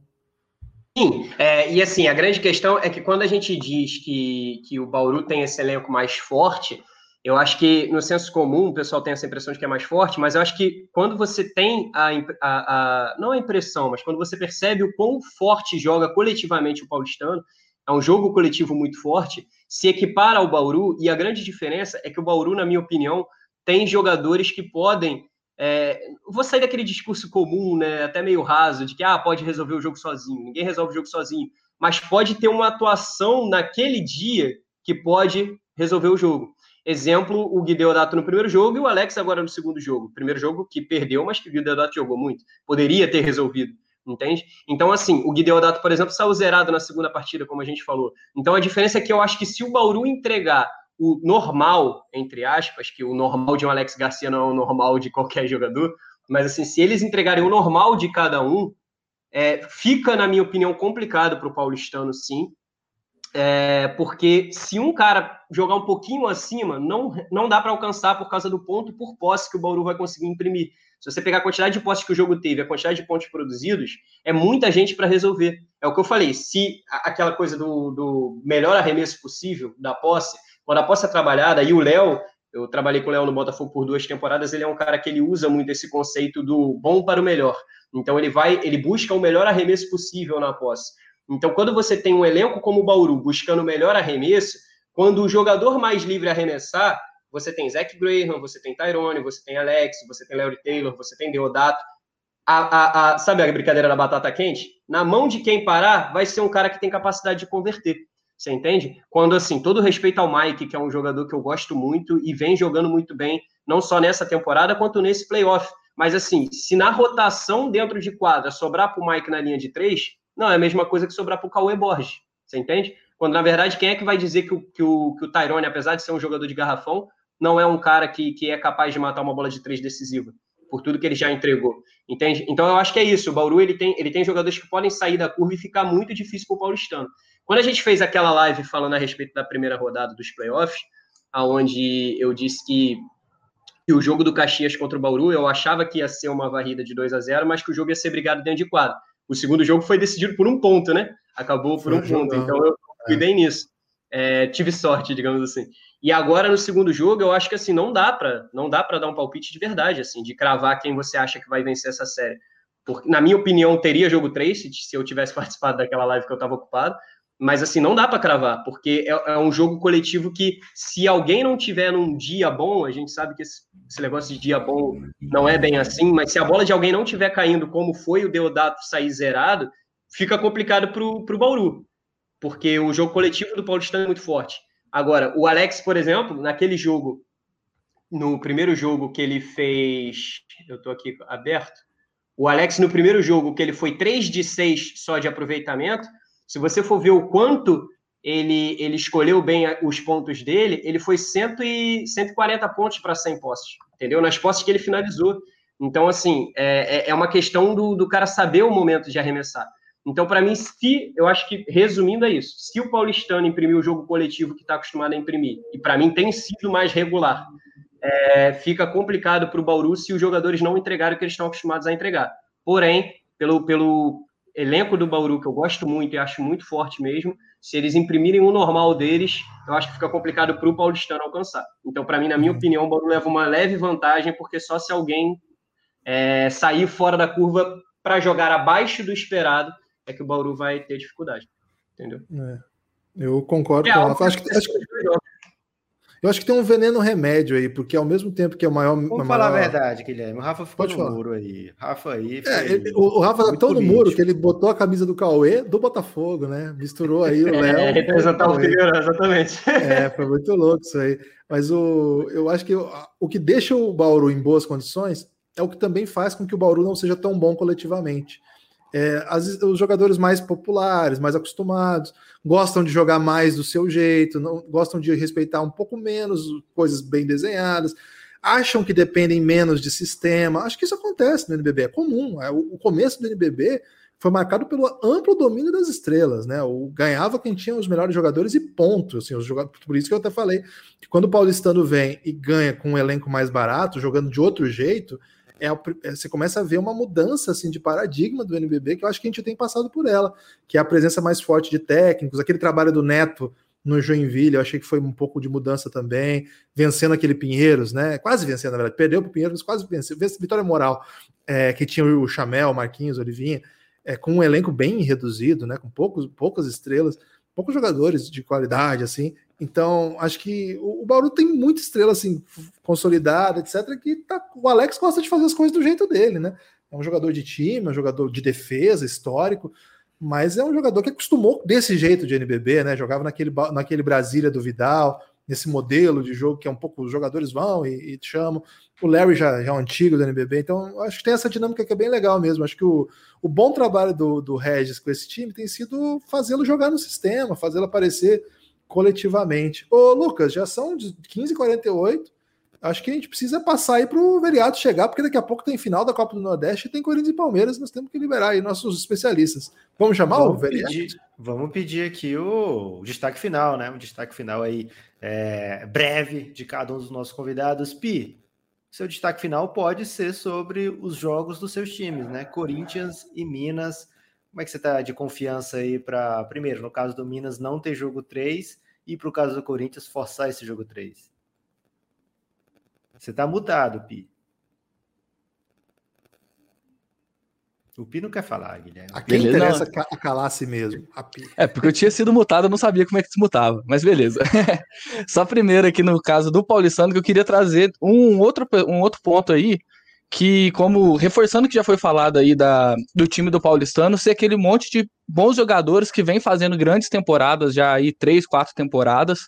Sim, é, e assim, a grande questão é que quando a gente diz que, que o Bauru tem esse elenco mais forte, Eu acho que no senso comum o pessoal tem essa impressão de que é mais forte, mas eu acho que quando você tem a, a, a não a impressão, mas quando você percebe o quão forte joga coletivamente o paulistano, é um jogo coletivo muito forte, se equipara ao Bauru, e a grande diferença é que o Bauru, na minha opinião, tem jogadores que podem. É, vou sair daquele discurso comum, né, até meio raso, de que ah, pode resolver o jogo sozinho. Ninguém resolve o jogo sozinho, mas pode ter uma atuação naquele dia que pode resolver o jogo. Exemplo, o Gui no primeiro jogo e o Alex agora no segundo jogo. Primeiro jogo que perdeu, mas que o Gui jogou muito. Poderia ter resolvido entende? Então, assim, o Guideodato, por exemplo, saiu zerado na segunda partida, como a gente falou. Então, a diferença é que eu acho que se o Bauru entregar o normal, entre aspas, que o normal de um Alex Garcia não é o normal de qualquer jogador, mas, assim, se eles entregarem o normal de cada um, é, fica, na minha opinião, complicado para o paulistano, sim, é, porque se um cara jogar um pouquinho acima, não, não dá para alcançar por causa do ponto por posse que o Bauru vai conseguir imprimir. Se você pegar a quantidade de postes que o jogo teve, a quantidade de pontos produzidos, é muita gente para resolver. É o que eu falei. Se aquela coisa do, do melhor arremesso possível da posse, quando a posse é trabalhada, e o Léo, eu trabalhei com o Léo no Botafogo por duas temporadas, ele é um cara que ele usa muito esse conceito do bom para o melhor. Então ele vai, ele busca o melhor arremesso possível na posse. Então, quando você tem um elenco como o Bauru buscando o melhor arremesso, quando o jogador mais livre arremessar, você tem Zach Graham, você tem Tyrone, você tem Alex, você tem Larry Taylor, você tem Deodato. A, a, a, sabe a brincadeira da batata quente? Na mão de quem parar, vai ser um cara que tem capacidade de converter. Você entende? Quando, assim, todo respeito ao Mike, que é um jogador que eu gosto muito e vem jogando muito bem, não só nessa temporada, quanto nesse playoff. Mas, assim, se na rotação dentro de quadra sobrar para o Mike na linha de três, não é a mesma coisa que sobrar para o Cauê Borges. Você entende? Quando, na verdade, quem é que vai dizer que o, que o, que o Tyrone, apesar de ser um jogador de garrafão, não é um cara que, que é capaz de matar uma bola de três decisiva, por tudo que ele já entregou, entende? Então eu acho que é isso, o Bauru ele tem, ele tem jogadores que podem sair da curva e ficar muito difícil para o paulistano. Quando a gente fez aquela live falando a respeito da primeira rodada dos playoffs, aonde eu disse que, que o jogo do Caxias contra o Bauru, eu achava que ia ser uma varrida de 2 a 0 mas que o jogo ia ser brigado dentro de quadro. O segundo jogo foi decidido por um ponto, né? Acabou por foi um ponto, então eu cuidei é. nisso. É, tive sorte, digamos assim. E agora no segundo jogo, eu acho que assim não dá para não dá para dar um palpite de verdade, assim, de cravar quem você acha que vai vencer essa série. Porque na minha opinião teria jogo 3 se, se eu tivesse participado daquela live que eu estava ocupado, mas assim não dá para cravar, porque é, é, um jogo coletivo que se alguém não tiver num dia bom, a gente sabe que esse, esse, negócio de dia bom não é bem assim, mas se a bola de alguém não tiver caindo como foi o Deodato sair zerado, fica complicado pro pro Bauru, porque o jogo coletivo do Paulistano é muito forte. Agora, o Alex, por exemplo, naquele jogo, no primeiro jogo que ele fez, eu estou aqui aberto, o Alex no primeiro jogo que ele foi 3 de 6 só de aproveitamento, se você for ver o quanto ele, ele escolheu bem os pontos dele, ele foi 100 e, 140 pontos para 100 postes, entendeu? Nas postes que ele finalizou. Então, assim, é, é, é uma questão do, do cara saber o momento de arremessar. Então, para mim, se eu acho que, resumindo, é isso. Se o paulistano imprimir o jogo coletivo que está acostumado a imprimir, e para mim tem sido mais regular, é, fica complicado para o Bauru se os jogadores não entregarem o que eles estão acostumados a entregar. Porém, pelo, pelo elenco do Bauru, que eu gosto muito e acho muito forte mesmo, se eles imprimirem o normal deles, eu acho que fica complicado para o paulistano alcançar. Então, para mim, na minha opinião, o Bauru leva uma leve vantagem, porque só se alguém é, sair fora da curva para jogar abaixo do esperado é que o Bauru vai ter dificuldade. Entendeu? É, eu concordo é, com ela. Acho que, acho, eu acho que tem um veneno remédio aí, porque ao mesmo tempo que é o maior. Vamos maior... falar a verdade, Guilherme. O Rafa ficou Pode no falar. muro aí. Rafa aí. É, ele, o, o, Rafa tá tão no muro que ele botou a camisa do Cauê do Botafogo, né? Misturou aí o Léo. É, representar o Figueiredo, exatamente. É, foi muito louco isso aí. Mas o, eu acho que o, o que deixa o Bauru em boas condições é o que também faz com que o Bauru não seja tão bom coletivamente. É, as, os jogadores mais populares, mais acostumados, gostam de jogar mais do seu jeito, não, gostam de respeitar um pouco menos coisas bem desenhadas, acham que dependem menos de sistema. Acho que isso acontece no NBB, é comum. É, o, o começo do NBB foi marcado pelo amplo domínio das estrelas, né? O ganhava quem tinha os melhores jogadores e ponto. Assim, os jogadores, por isso que eu até falei que quando o Paulistano vem e ganha com um elenco mais barato, jogando de outro jeito, é, é, você começa a ver uma mudança assim de paradigma do NBB que eu acho que a gente tem passado por ela, que é a presença mais forte de técnicos, aquele trabalho do Neto no Joinville, eu achei que foi um pouco de mudança também, vencendo aquele Pinheiros, né? Quase vencendo, na verdade, perdeu para o Pinheiros, quase venceu, vitória moral, é, que tinha o Chamel, Marquinhos, Olivinha, é, com um elenco bem reduzido, né? Com poucos, poucas estrelas, poucos jogadores de qualidade, assim. Então, acho que o, Bauru tem muita estrela assim, consolidada, etc. Que tá, o Alex gosta de fazer as coisas do jeito dele, né? É um jogador de time, é um jogador de defesa, histórico mas é um jogador que acostumou desse jeito de NBB, né? Jogava naquele, naquele Brasília do Vidal, nesse modelo de jogo que é um pouco os jogadores vão e, e chamam. O Larry já, já é um antigo do NBB, então acho que tem essa dinâmica que é bem legal mesmo. Acho que o, o bom trabalho do, do Regis com esse time tem sido fazê-lo jogar no sistema, fazê-lo aparecer coletivamente. Ô, Lucas, já são 15h48. Acho que a gente precisa passar aí para o Veriato chegar, porque daqui a pouco tem final da Copa do Nordeste e tem Corinthians e Palmeiras, nós temos que liberar aí nossos especialistas. Vamos chamar vamos o Veriato? Pedir, vamos pedir aqui o, o, destaque final, né? Um destaque final aí é, breve de cada um dos nossos convidados. Pi, seu destaque final pode ser sobre os jogos dos seus times, né? Corinthians e Minas. Como é que você está de confiança aí para, primeiro, no caso do Minas, não ter jogo 3 e para o caso do Corinthians forçar esse jogo 3? Você tá mutado, Pi. O Pi não quer falar, Guilherme. A quem beleza, interessa não. calar-se mesmo? É, porque eu tinha sido mutado, eu não sabia como é que desmutava, mas beleza. Só primeiro aqui no caso do Paulistano, que eu queria trazer um outro, um outro ponto aí, que como, reforçando que já foi falado aí da, do time do Paulistano, ser aquele monte de bons jogadores que vem fazendo grandes temporadas, já aí três, quatro temporadas,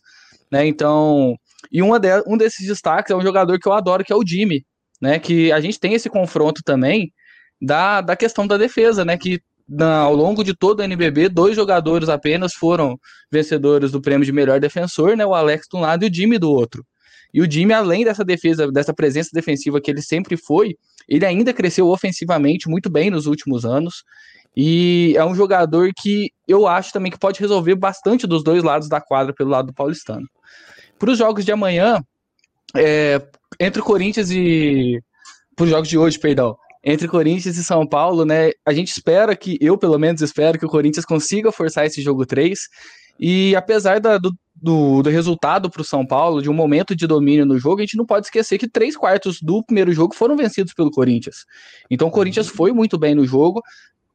né, então e uma de, um desses destaques é um jogador que eu adoro, que é o Jimmy, né? Que a gente tem esse confronto também da, da questão da defesa, né? Que na, ao longo de todo o NBB, dois jogadores apenas foram vencedores do prêmio de melhor defensor, né? O Alex de um lado e o Jimmy do outro. E o Jimmy, além dessa defesa, dessa presença defensiva que ele sempre foi, ele ainda cresceu ofensivamente muito bem nos últimos anos. E é um jogador que eu acho também que pode resolver bastante dos dois lados da quadra pelo lado do paulistano. Para os jogos de amanhã, é, entre Corinthians e. Para os jogos de hoje, perdão. Entre Corinthians e São Paulo, né? A gente espera que, eu pelo menos espero que o Corinthians consiga forçar esse jogo 3. E apesar da, do, do, do, resultado para o São Paulo, de um momento de domínio no jogo, a gente não pode esquecer que três quartos do primeiro jogo foram vencidos pelo Corinthians. Então o Corinthians foi muito bem no jogo,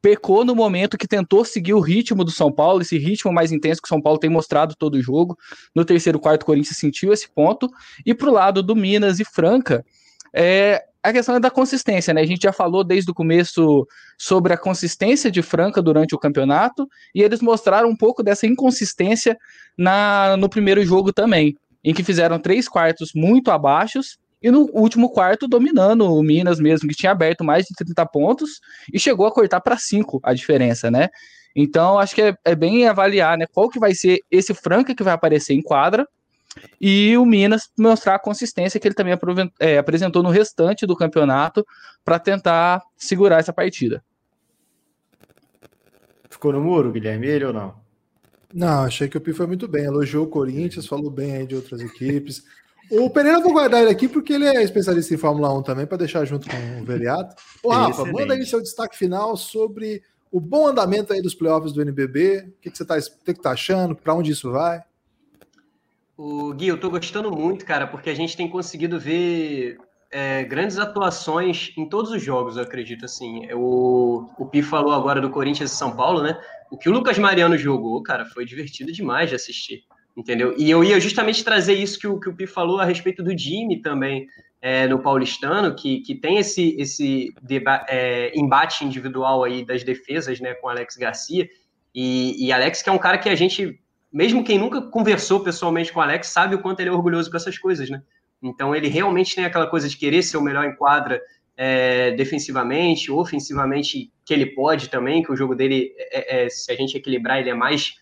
pecou no momento que tentou seguir o ritmo do São Paulo, esse ritmo mais intenso que o São Paulo tem mostrado todo o jogo. No terceiro quarto, o Corinthians sentiu esse ponto. E para o lado do Minas e Franca, é, a questão é da consistência, né? A gente já falou desde o começo sobre a consistência de Franca durante o campeonato, e eles mostraram um pouco dessa inconsistência na, no primeiro jogo também, em que fizeram três quartos muito abaixo e no último quarto, dominando o Minas mesmo, que tinha aberto mais de 30 pontos e chegou a cortar para 5 a diferença, né? Então, acho que é, é, bem avaliar, né? Qual que vai ser esse Franca que vai aparecer em quadra e o Minas mostrar a consistência que ele também é, apresentou no restante do campeonato para tentar segurar essa partida. Ficou no muro, Guilherme, ele ou não? Não, achei que o Pi foi muito bem. Elogiou o Corinthians, falou bem aí de outras equipes. O Pereira vou guardar ele aqui porque ele é especialista em Fórmula 1 também, para deixar junto com o Veriato. Ô, Rafa, manda aí seu destaque final sobre o bom andamento aí dos playoffs do NBB. O que, que você está tá achando? Para onde isso vai? O Gui, eu estou gostando muito, cara, porque a gente tem conseguido ver é, grandes atuações em todos os jogos, eu acredito. Assim, o, o Pi falou agora do Corinthians e São Paulo, né? O que o Lucas Mariano jogou, cara, foi divertido demais de assistir entendeu? E eu ia justamente trazer isso que o, que o Pi falou a respeito do Jimmy também é, no paulistano, que, que tem esse, esse é, embate individual aí das defesas né, com Alex Garcia. E, e, Alex, que é um cara que a gente, mesmo quem nunca conversou pessoalmente com o Alex, sabe o quanto ele é orgulhoso com essas coisas, né? Então ele realmente tem aquela coisa de querer ser o melhor em quadra é, defensivamente, ofensivamente, que ele pode também, que o jogo dele, é, é se a gente equilibrar, ele é mais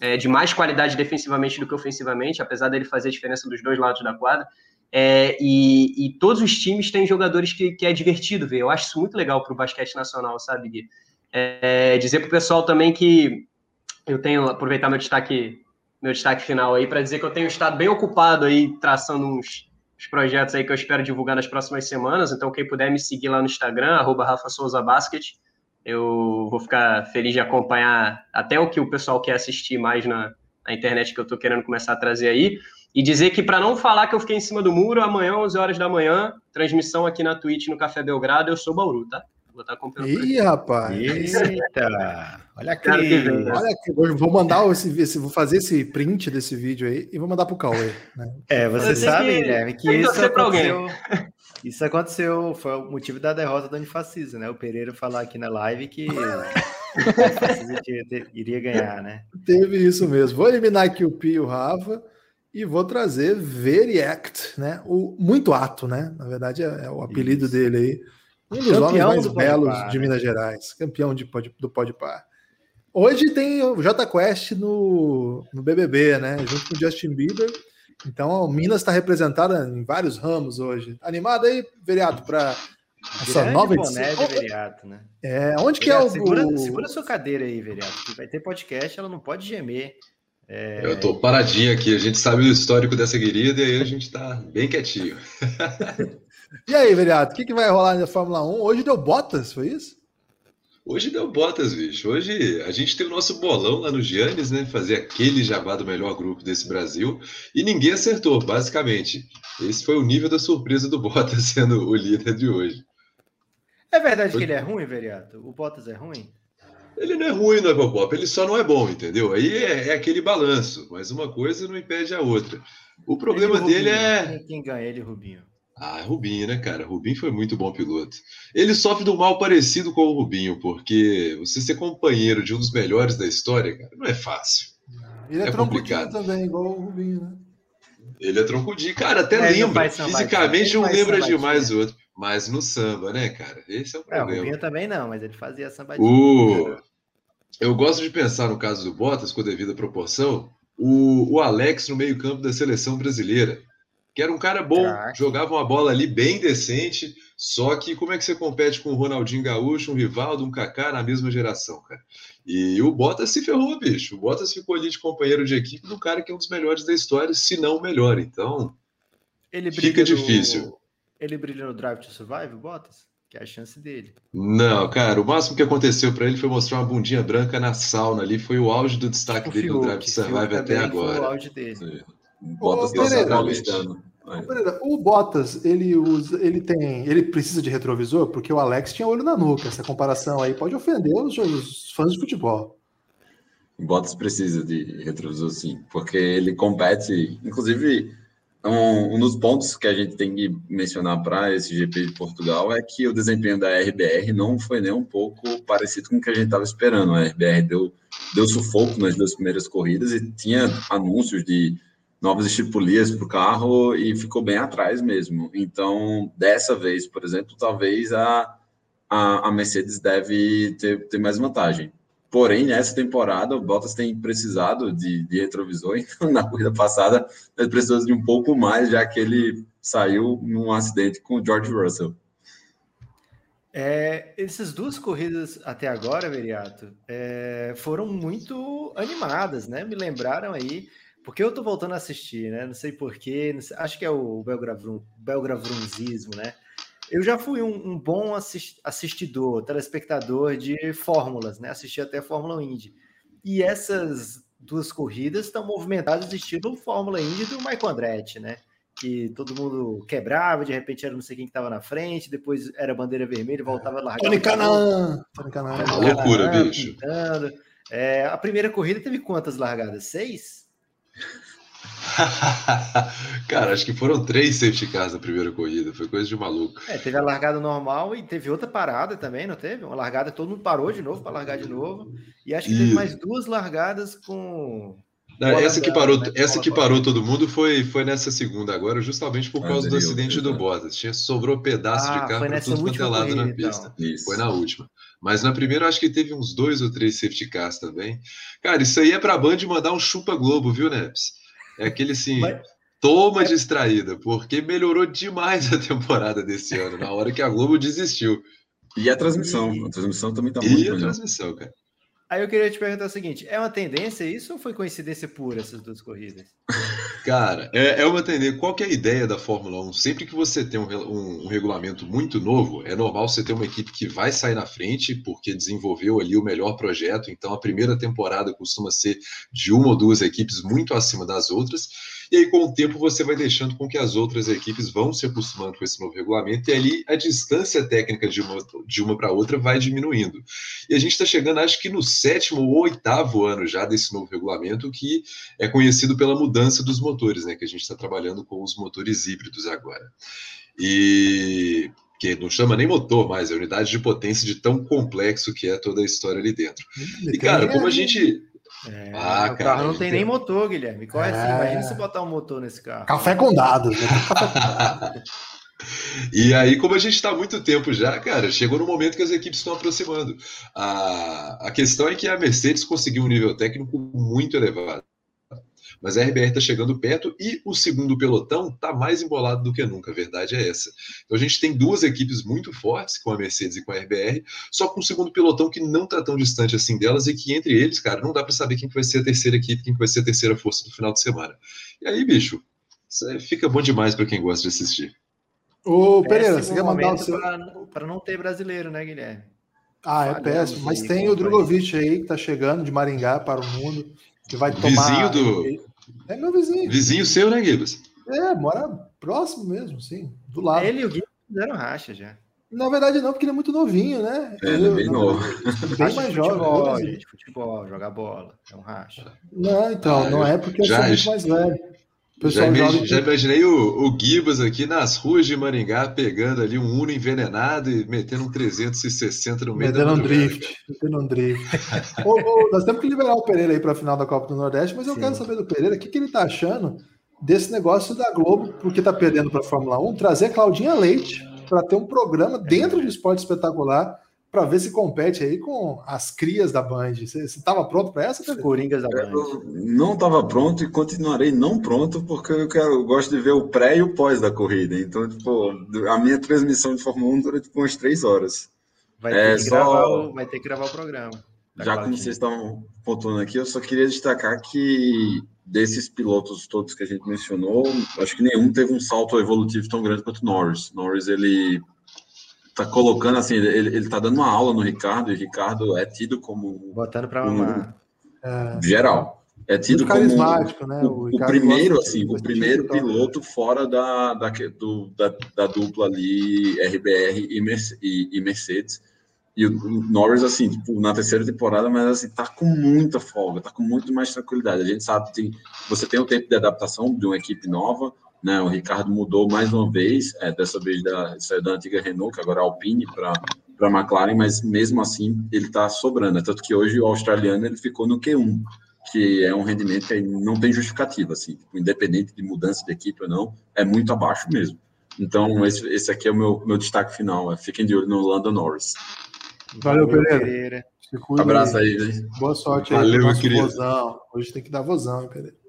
é, de mais qualidade defensivamente do que ofensivamente, apesar dele fazer a diferença dos dois lados da quadra. É, e, e, todos os times têm jogadores que, que é divertido ver. Eu acho isso muito legal para o basquete nacional, sabe, Gui? É, dizer para o pessoal também que eu tenho, aproveitar meu destaque, meu destaque final aí, para dizer que eu tenho estado bem ocupado aí, traçando uns, uns, projetos aí que eu espero divulgar nas próximas semanas. Então, quem puder me seguir lá no Instagram, arroba Rafa Souza Basket, eu vou ficar feliz de acompanhar até o que o pessoal quer assistir mais na, na internet que eu tô querendo começar a trazer aí. E dizer que, para não falar que eu fiquei em cima do muro, amanhã, 11 horas da manhã, transmissão aqui na Twitch no Café Belgrado, eu sou Bauru, tá? Vou estar comprando. Ih, rapaz! Eita! Olha aqui! Olha aqui, vou mandar esse, esse, vou fazer esse print desse vídeo aí e vou mandar pro Cauê. Né? É, você sabe, que, Guilherme, que isso aconteceu, isso aconteceu, foi o motivo da derrota do Anifascismo, né? O Pereira falar aqui na live que o iria ganhar, né? Teve isso mesmo. Vou eliminar aqui o Pi e o Rafa e vou trazer Veriact, né? O muito ato, né? Na verdade é, é o apelido isso. dele aí um dos campeão homens mais belos de Minas Gerais, campeão de, do Podpar. Hoje tem o J Quest no, no BBB, né? Junto com o Justin Bieber. Então, o Minas está representada em vários ramos hoje. Animado aí, vereado, para essa Grande nova edição. De vereado, né? É, onde que é o. Segura, segura sua cadeira aí, vereado, que vai ter podcast, ela não pode gemer. É... Eu tô paradinho aqui, a gente sabe o histórico dessa querida e aí a gente tá bem quietinho. E aí, vereado, o que, que vai rolar na Fórmula 1? Hoje deu Bottas, foi isso? Hoje deu Bottas, bicho. Hoje a gente tem o nosso bolão lá no Giannis, né? Fazer aquele jabá do melhor grupo desse Brasil. E ninguém acertou, basicamente. Esse foi o nível da surpresa do Bottas sendo o líder de hoje. É verdade foi... que ele é ruim, vereado? O Bottas é ruim? Ele não é ruim no Epopop, ele só não é bom, entendeu? Aí é, é, aquele balanço, mas uma coisa não impede a outra. O problema dele é. Quem ganha ele, Rubinho? Ah, Rubinho, né, cara? Rubinho foi muito bom piloto. Ele sofre de um mal parecido com o Rubinho, porque você ser companheiro de um dos melhores da história, cara, não é fácil. Ele é, é complicado também, igual o Rubinho, né? Ele é troncudinho, cara, até é, lembra. Fisicamente um lembra demais o outro. Mas no samba, né, cara? Esse é o problema. É, o Rubinho também não, mas ele fazia sambadinha. O... Eu gosto de pensar no caso do Bottas, com a devida proporção, o, o Alex no meio-campo da seleção brasileira que era um cara bom, Caraca. jogava uma bola ali bem decente, só que como é que você compete com o Ronaldinho Gaúcho, um Rivaldo, um Kaká na mesma geração, cara? E o Bottas se ferrou, bicho. O Bottas ficou ali de companheiro de equipe do cara que é um dos melhores da história, se não o melhor. Então, fica difícil. No... Ele brilha no Drive to Survive, o Bottas? Que é a chance dele. Não, cara, o máximo que aconteceu para ele foi mostrar uma bundinha branca na sauna ali. Foi o auge do destaque dele Fiuk, no Drive to Survive até agora. Foi o auge dele. Sim. Bottas Ô, Pereira, o Bottas, ele usa, ele tem, ele precisa de retrovisor porque o Alex tinha olho na nuca. Essa comparação aí pode ofender os, os fãs de futebol. O Bottas precisa de retrovisor, sim, porque ele compete, inclusive um, um dos pontos que a gente tem que mencionar para esse GP de Portugal é que o desempenho da RBR não foi nem um pouco parecido com o que a gente estava esperando. A RBR deu, deu sufoco nas duas primeiras corridas e tinha anúncios de novas estipulias para o carro e ficou bem atrás mesmo. Então, dessa vez, por exemplo, talvez a, a, a Mercedes deve ter, ter mais vantagem. Porém, nessa temporada, o Bottas tem precisado de, de retrovisor. Então, na corrida passada, ele precisou de um pouco mais, já que ele saiu num acidente com o George Russell. É, essas duas corridas até agora, Veriato, é, foram muito animadas, né? Me lembraram aí porque eu tô voltando a assistir, né? Não sei porquê, acho que é o Belgravrum, Belgravrunzismo, né? Eu já fui um, um bom assist, assistidor, telespectador de fórmulas, né? Assisti até a Fórmula Indy. E essas duas corridas estão movimentadas estilo Fórmula Indy do Michael Andretti, né? Que todo mundo quebrava, de repente era não sei quem que estava na frente, depois era bandeira vermelha, voltava a largar. Tony Canan! Tony Canan! Loucura, bicho! É, a primeira corrida teve quantas largadas? Seis? Cara, acho que foram três safety cars na primeira corrida, foi coisa de maluco. É, teve a largada normal e teve outra parada também, não teve? Uma largada, todo mundo parou de novo para largar de novo. E acho que teve mais duas largadas com. Não, essa que parou, né, essa que parou todo mundo foi, foi nessa segunda agora, justamente por causa do acidente do Bottas. Tinha sobrou pedaço ah, de carro para tudo quanto é lado na pista. Então. Foi na última. Mas na primeira acho que teve uns dois ou três safety cars também. Cara, isso aí é para a Band mandar um chupa Globo, viu, Neps? É aquele assim, Mas... toma distraída, porque melhorou demais a temporada desse ano, na hora que a Globo desistiu. E a transmissão, e... a transmissão também tá muito E a transmissão, cara. Aí eu queria te perguntar o seguinte: é uma tendência isso ou foi coincidência pura essas duas corridas? Cara, é, é uma tendência. Qual é a ideia da Fórmula 1? Sempre que você tem um, um, um, regulamento muito novo, é normal você ter uma equipe que vai sair na frente porque desenvolveu ali o melhor projeto. Então, a primeira temporada costuma ser de uma ou duas equipes muito acima das outras. E aí, com o tempo, você vai deixando com que as outras equipes vão se acostumando com esse novo regulamento, e ali a distância técnica de uma, de uma para outra vai diminuindo. E a gente está chegando, acho que no sétimo ou oitavo ano já desse novo regulamento, que é conhecido pela mudança dos motores, né? Que a gente está trabalhando com os motores híbridos agora. E que não chama nem motor mais, é unidade de potência de tão complexo que é toda a história ali dentro. E, cara, como a gente é, ah, o cara, carro não tem nem motor, Guilherme. Qual é, é assim? Imagina se botar um motor nesse carro. Café com dados. Né? e aí, como a gente está há muito tempo já, cara, chegou no momento que as equipes estão aproximando. A, a questão é que a Mercedes conseguiu um nível técnico muito elevado mas a RBR está chegando perto e o segundo pelotão está mais embolado do que nunca, a verdade é essa. Então a gente tem duas equipes muito fortes, com a Mercedes e com a RBR, só com o segundo pelotão que não está tão distante assim delas e que entre eles, cara, não dá para saber quem que vai ser a terceira equipe, quem que vai ser a terceira força do final de semana. E aí, bicho, fica bom demais para quem gosta de assistir. Ô, Pereira, você quer mandar o seu... Para não ter brasileiro, né, Guilherme? Ah, é péssimo. Mas tem o Drogovic aí que está chegando de Maringá para o mundo, que vai tomar. Vizinho do, é meu vizinho. Vizinho seu, né, Gibas? É, mora próximo mesmo, sim, do lado. Ele e o Gibas fizeram racha já. Na verdade, não, porque ele é muito novinho, né? É, ele é bem novo. Bem mais jovem. Futebol, gente, futebol, jogar bola, é um racha. Não, então, ah, não é porque eu já, sou muito mais velho. Já, imag... já, imaginei o, o Gibas aqui nas ruas de Maringá pegando ali um Uno envenenado e metendo um 360 no meio metendo da um drift, Metendo um drift. ô, ô, nós temos que liberar o Pereira aí para a final da Copa do Nordeste, mas eu Sim. quero saber do Pereira o que, que ele está achando desse negócio da Globo, porque está perdendo para a Fórmula 1, trazer Claudinha Leite para ter um programa dentro de esporte espetacular para ver se compete aí com as crias da Band. Você estava pronto para essa? Os Coringas da Band. Eu não estava pronto e continuarei não pronto porque eu, quero, eu gosto de ver o pré e o pós da corrida. Então, tipo, a minha transmissão de Fórmula 1 dura tipo umas três horas. Vai ter, é, que, só... gravar o, vai ter que gravar o programa. Já como vocês estão pontuando aqui, eu só queria destacar que desses pilotos todos que a gente mencionou, acho que nenhum teve um salto evolutivo tão grande quanto Norris. Norris, ele tá colocando assim, ele, ele tá dando uma aula no Ricardo, e o Ricardo é tido como. Botando para uma. Um, geral. É tido como né? o, o primeiro, assim, o primeiro piloto fora da, da, do, da, da, dupla ali, RBR e, e, e, Mercedes. E o Norris, assim, tipo, na terceira temporada, mas assim, tá com muita folga, tá com muito mais tranquilidade. A gente sabe que você tem o tempo de adaptação de uma equipe nova, né? O Ricardo mudou mais uma vez, é, dessa vez da, saiu da antiga Renault, que agora é Alpine, para a McLaren, mas mesmo assim ele está sobrando. É tanto que hoje o australiano ele ficou no Q1, que é um rendimento que não tem justificativa, assim, tipo, independente de mudança de equipe ou não, é muito abaixo mesmo. Então, esse, esse aqui é o meu, meu destaque final. É, fiquem de olho no Lando Norris. Valeu, Pereira. Pereira. Abraço aí, né? Boa sorte aí. Valeu, querido. Vozão. Hoje tem que dar vozão, hein, Pereira.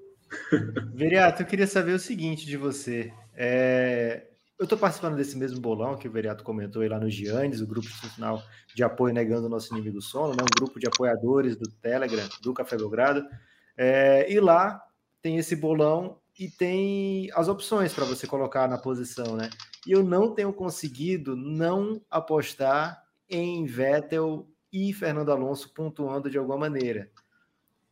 Veriato, eu queria saber o seguinte de você. É, eu estou participando desse mesmo bolão que o Veriato comentou aí lá no Giannis, o grupo institucional de apoio negando o nosso inimigo sono, né? um grupo de apoiadores do Telegram, do Café Belgrado. É, e lá tem esse bolão e tem as opções para você colocar na posição, né? E eu não tenho conseguido não apostar em Vettel e Fernando Alonso pontuando de alguma maneira.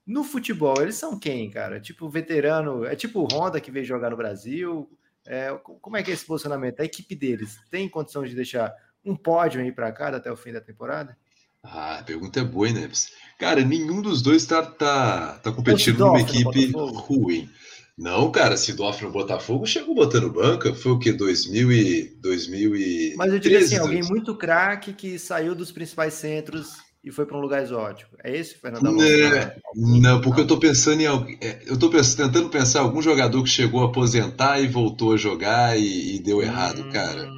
No futebol, eles são quem, cara? Tipo veterano, é tipo o Honda que veio jogar no Brasil. É, como é que é esse posicionamento? A equipe deles tem condição de deixar um pódio aí para cada até o fim da temporada? Ah, a pergunta é boa, né? Cara, nenhum dos dois tá, tá, tá competindo numa equipe ruim. Não, cara, Sidoff no Botafogo chegou botando banca, foi o que? 2000 e, 2000 e Mas eu diria assim, alguém muito craque que saiu dos principais centros e foi para um lugar exótico. É esse, Fernando? É, não, porque eu estou pensando em é, eu estou tentando pensar em algum jogador que chegou a aposentar e voltou a jogar e, e deu errado, hum. cara.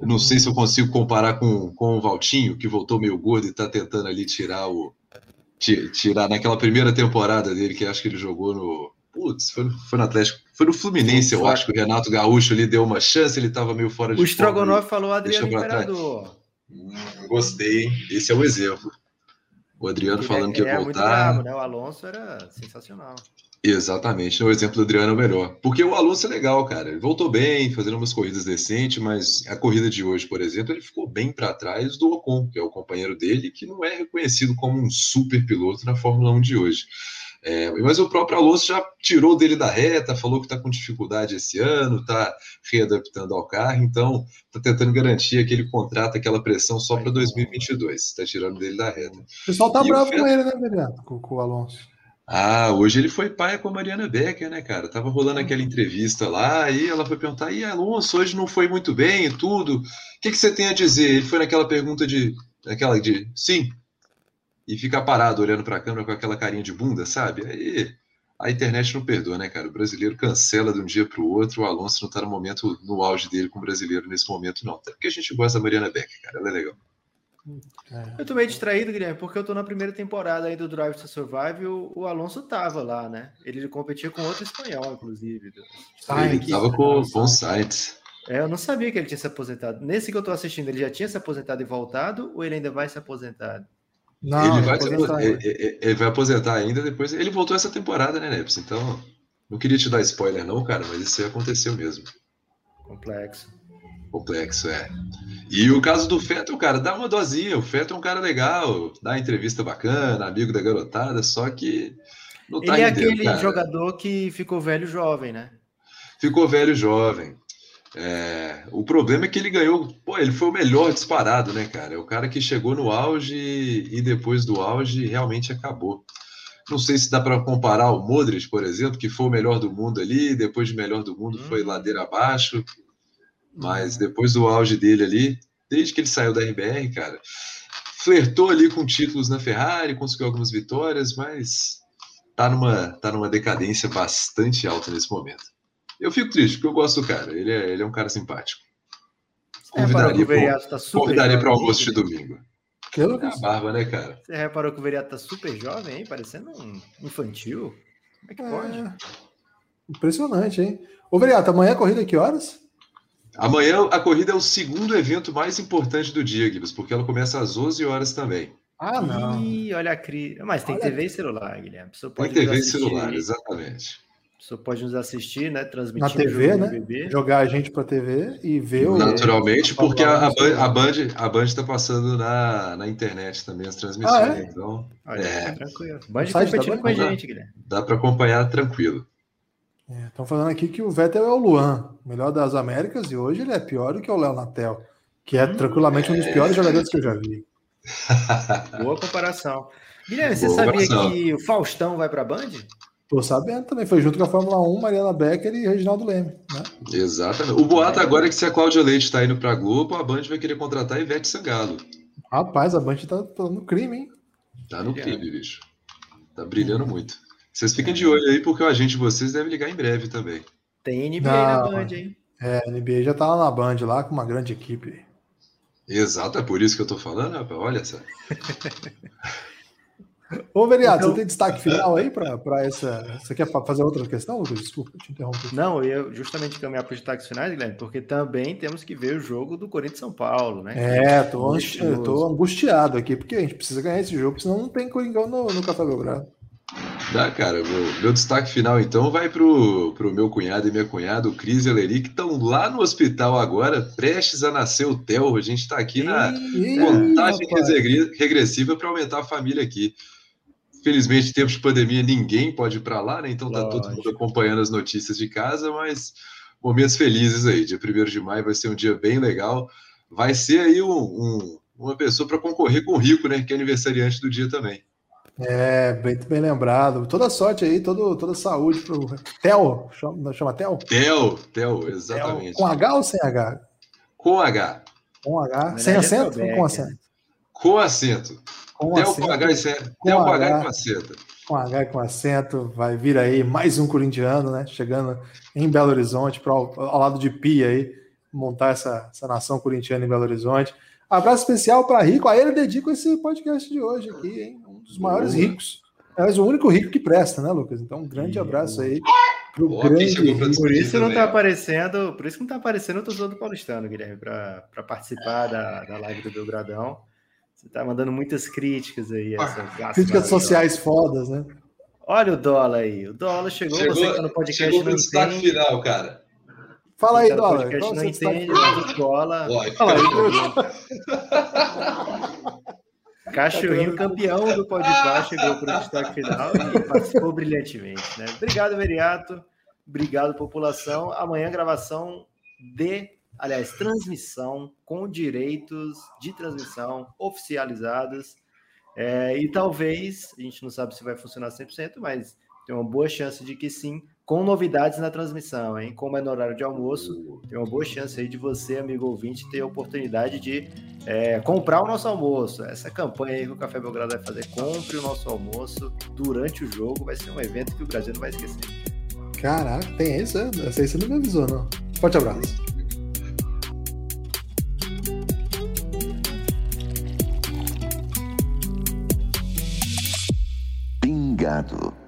Eu não sei se eu consigo comparar com, com o Valtinho, que voltou meio gordo e está tentando ali tirar o. Tirar naquela primeira temporada dele, que acho que ele jogou no. Putz, foi, foi no Atlético. Foi no Fluminense, eu acho que o Renato Gaúcho ali deu uma chance, ele estava meio fora de O Strogonoff falou Adriano Imperador. Hum, gostei, hein? Esse é o exemplo. O Adriano falando que ia é voltar. Bravo, né? O Alonso era sensacional. Exatamente, o exemplo do Adriano é o melhor. Porque o Alonso é legal, cara. Ele voltou bem, fazendo umas corridas decentes, mas a corrida de hoje, por exemplo, ele ficou bem para trás do Ocon, que é o companheiro dele, que não é reconhecido como um super piloto na Fórmula 1 de hoje. É, mas o próprio Alonso já tirou dele da reta, falou que está com dificuldade esse ano, está readaptando ao carro, então está tentando garantir aquele contrato, aquela pressão só para 2022. Está tirando dele da reta. O pessoal tá e bravo com ele, né, Bernardo? Com, com o Alonso. Ah, hoje ele foi pai com a Mariana Becker, né, cara? Tava rolando aquela entrevista lá, aí ela foi perguntar: e Alonso, hoje não foi muito bem e tudo. O que, que você tem a dizer? Ele foi naquela pergunta de. aquela de sim. E ficar parado olhando para a câmera com aquela carinha de bunda, sabe? Aí a internet não perdoa, né, cara? O brasileiro cancela de um dia para o outro. O Alonso não tá no momento, no auge dele com o brasileiro nesse momento, não. Até porque a gente gosta da Mariana Becker, cara. Ela é legal. Eu tô meio distraído, Guilherme, porque eu tô na primeira temporada aí do Drive to Survive o, o Alonso tava lá, né? Ele competia com outro espanhol, inclusive. Sainz, ele tava com o Von Sainz. É, eu não sabia que ele tinha se aposentado. Nesse que eu tô assistindo, ele já tinha se aposentado e voltado, ou ele ainda vai se aposentar? Não, ele vai, aposentar, ele, ele vai aposentar ainda depois. Ele voltou essa temporada, né, Neps? Então, não queria te dar spoiler, não, cara, mas isso aí aconteceu mesmo. Complexo. Complexo, é. E o caso do Feto, cara, dá uma dosinha. O Feto é um cara legal, dá entrevista bacana, amigo da garotada, só que não tá Ele é aquele cara. jogador que ficou velho jovem, né? Ficou velho jovem. É, o problema é que ele ganhou, pô, ele foi o melhor disparado, né, cara? É o cara que chegou no auge e depois do auge realmente acabou. Não sei se dá para comparar o Modric, por exemplo, que foi o melhor do mundo ali, depois de melhor do mundo foi hum. ladeira abaixo. Mas depois do auge dele ali, desde que ele saiu da RBR, cara, flertou ali com títulos na Ferrari, conseguiu algumas vitórias, mas tá numa, tá numa decadência bastante alta nesse momento. Eu fico triste, porque eu gosto do cara. Ele é, ele é um cara simpático. Convidaria para tá convidaria para o almoço de domingo. Que é a barba, né, cara? Você reparou que o Veriato tá super jovem, hein? Parecendo um infantil. Como é que é... pode? Impressionante, hein? Ô, Veriato, amanhã a corrida que horas? Amanhã a corrida é o segundo evento mais importante do dia, Guilherme, porque ela começa às 11 horas também. Ah, não. Ih, olha a crise. Mas tem olha TV e celular, Guilherme. Tem TV e celular, exatamente. Pessoa pode nos assistir, né? Transmitir na TV, né? Jogar a gente para TV e ver o. Naturalmente, porque a, a, Band a Band está passando na, na internet também as transmissões. Ah, é? Então, Olha, é. tranquilo. Band competindo com a gente, Guilherme. Dá para acompanhar tranquilo. Estão é, falando aqui que o Vettel é o Luan, melhor das Américas, e hoje ele é pior do que o Léo Natel, que é hum, tranquilamente um dos piores jogadores que eu já vi. Boa comparação. Guilherme, você Boa sabia comparação. que o Faustão vai para a Band? Tô sabendo também, foi junto com a Fórmula 1, Mariana Becker e Reginaldo Leme. Né? Exatamente. O boato agora é que se a Cláudia Leite está indo para a Globo, a Band vai querer contratar a Ivete Sangalo. Rapaz, a Band tá, tá no crime, hein? Tá no crime, bicho. Tá brilhando muito. Vocês fiquem de olho aí, porque o agente de vocês deve ligar em breve também. Tem NBA Não, na Band, hein? É, a NBA já tá lá na Band, lá com uma grande equipe. Exato, é por isso que eu tô falando, rapaz. Olha só. Ô, vereador, então... você tem destaque final aí para essa. Você quer fazer outra questão, Lucas? Desculpa, te interromper. Não, eu justamente caminhar para os destaques finais, Guilherme, porque também temos que ver o jogo do Corinthians São Paulo, né? É, tô, tô angustiado aqui, porque a gente precisa ganhar esse jogo, senão não tem Coringão no, no Café Belgrado. Dá, cara. Meu, meu, destaque final, então, vai pro, pro meu cunhado e minha cunhada, o Cris e a Leri, que estão lá no hospital agora, prestes a nascer o Theo. A gente está aqui na contagem regressiva para aumentar a família aqui. Felizmente, em tempos de pandemia, ninguém pode ir para lá, né? Então tá Lógico. todo mundo acompanhando as notícias de casa, mas momentos felizes aí. Dia 1 de maio vai ser um dia bem legal. Vai ser aí um, um, uma pessoa para concorrer com o Rico, né? Que é aniversariante do dia também. É, bem, bem lembrado. Toda sorte aí, todo, toda saúde pro Theo. Chama, chama Theo? Theo, Theo, exatamente. Com H ou sem H? Com H. Com H. Sem acento ou com acento? Com acento. Com acento. com H e. Com com H, H com acento. Com H e com acento. Vai vir aí mais um corintiano, né? Chegando em Belo Horizonte, pro, ao lado de Pia aí, montar essa, essa nação corintiana em Belo Horizonte. Abraço especial para Rico. A ele dedico esse podcast de hoje aqui, hein? dos maiores ricos. É o único rico que presta, né, Lucas? Então, um grande abraço aí pro Boa, grande Por isso não tá aparecendo, por isso que não tá aparecendo o torcedor do Paulistano, Guilherme, para participar da, da live do Belgradão. Você tá mandando muitas críticas aí. Essa críticas sociais fodas, né? Olha o dólar aí. O dólar chegou, Chegou, você tá no podcast chegou não no destaque entende. final, cara. Fala aí, tá Dólar. podcast Qual não entende, mas o dólar. Ó, Cachorrinho campeão do Podpah chegou para o destaque final e participou brilhantemente. Né? Obrigado, Veriato. Obrigado, população. Amanhã, gravação de, aliás, transmissão com direitos de transmissão oficializados. É, e talvez, a gente não sabe se vai funcionar 100%, mas tem uma boa chance de que sim, com novidades na transmissão, hein? Como é no horário de almoço, tem uma boa chance aí de você, amigo ouvinte, ter a oportunidade de é, comprar o nosso almoço. Essa campanha aí que o Café Belgrado vai fazer, compre o nosso almoço durante o jogo, vai ser um evento que o Brasil não vai esquecer. Caraca, tem isso? Essa aí você não me avisou, não. Forte abraço. Pingado.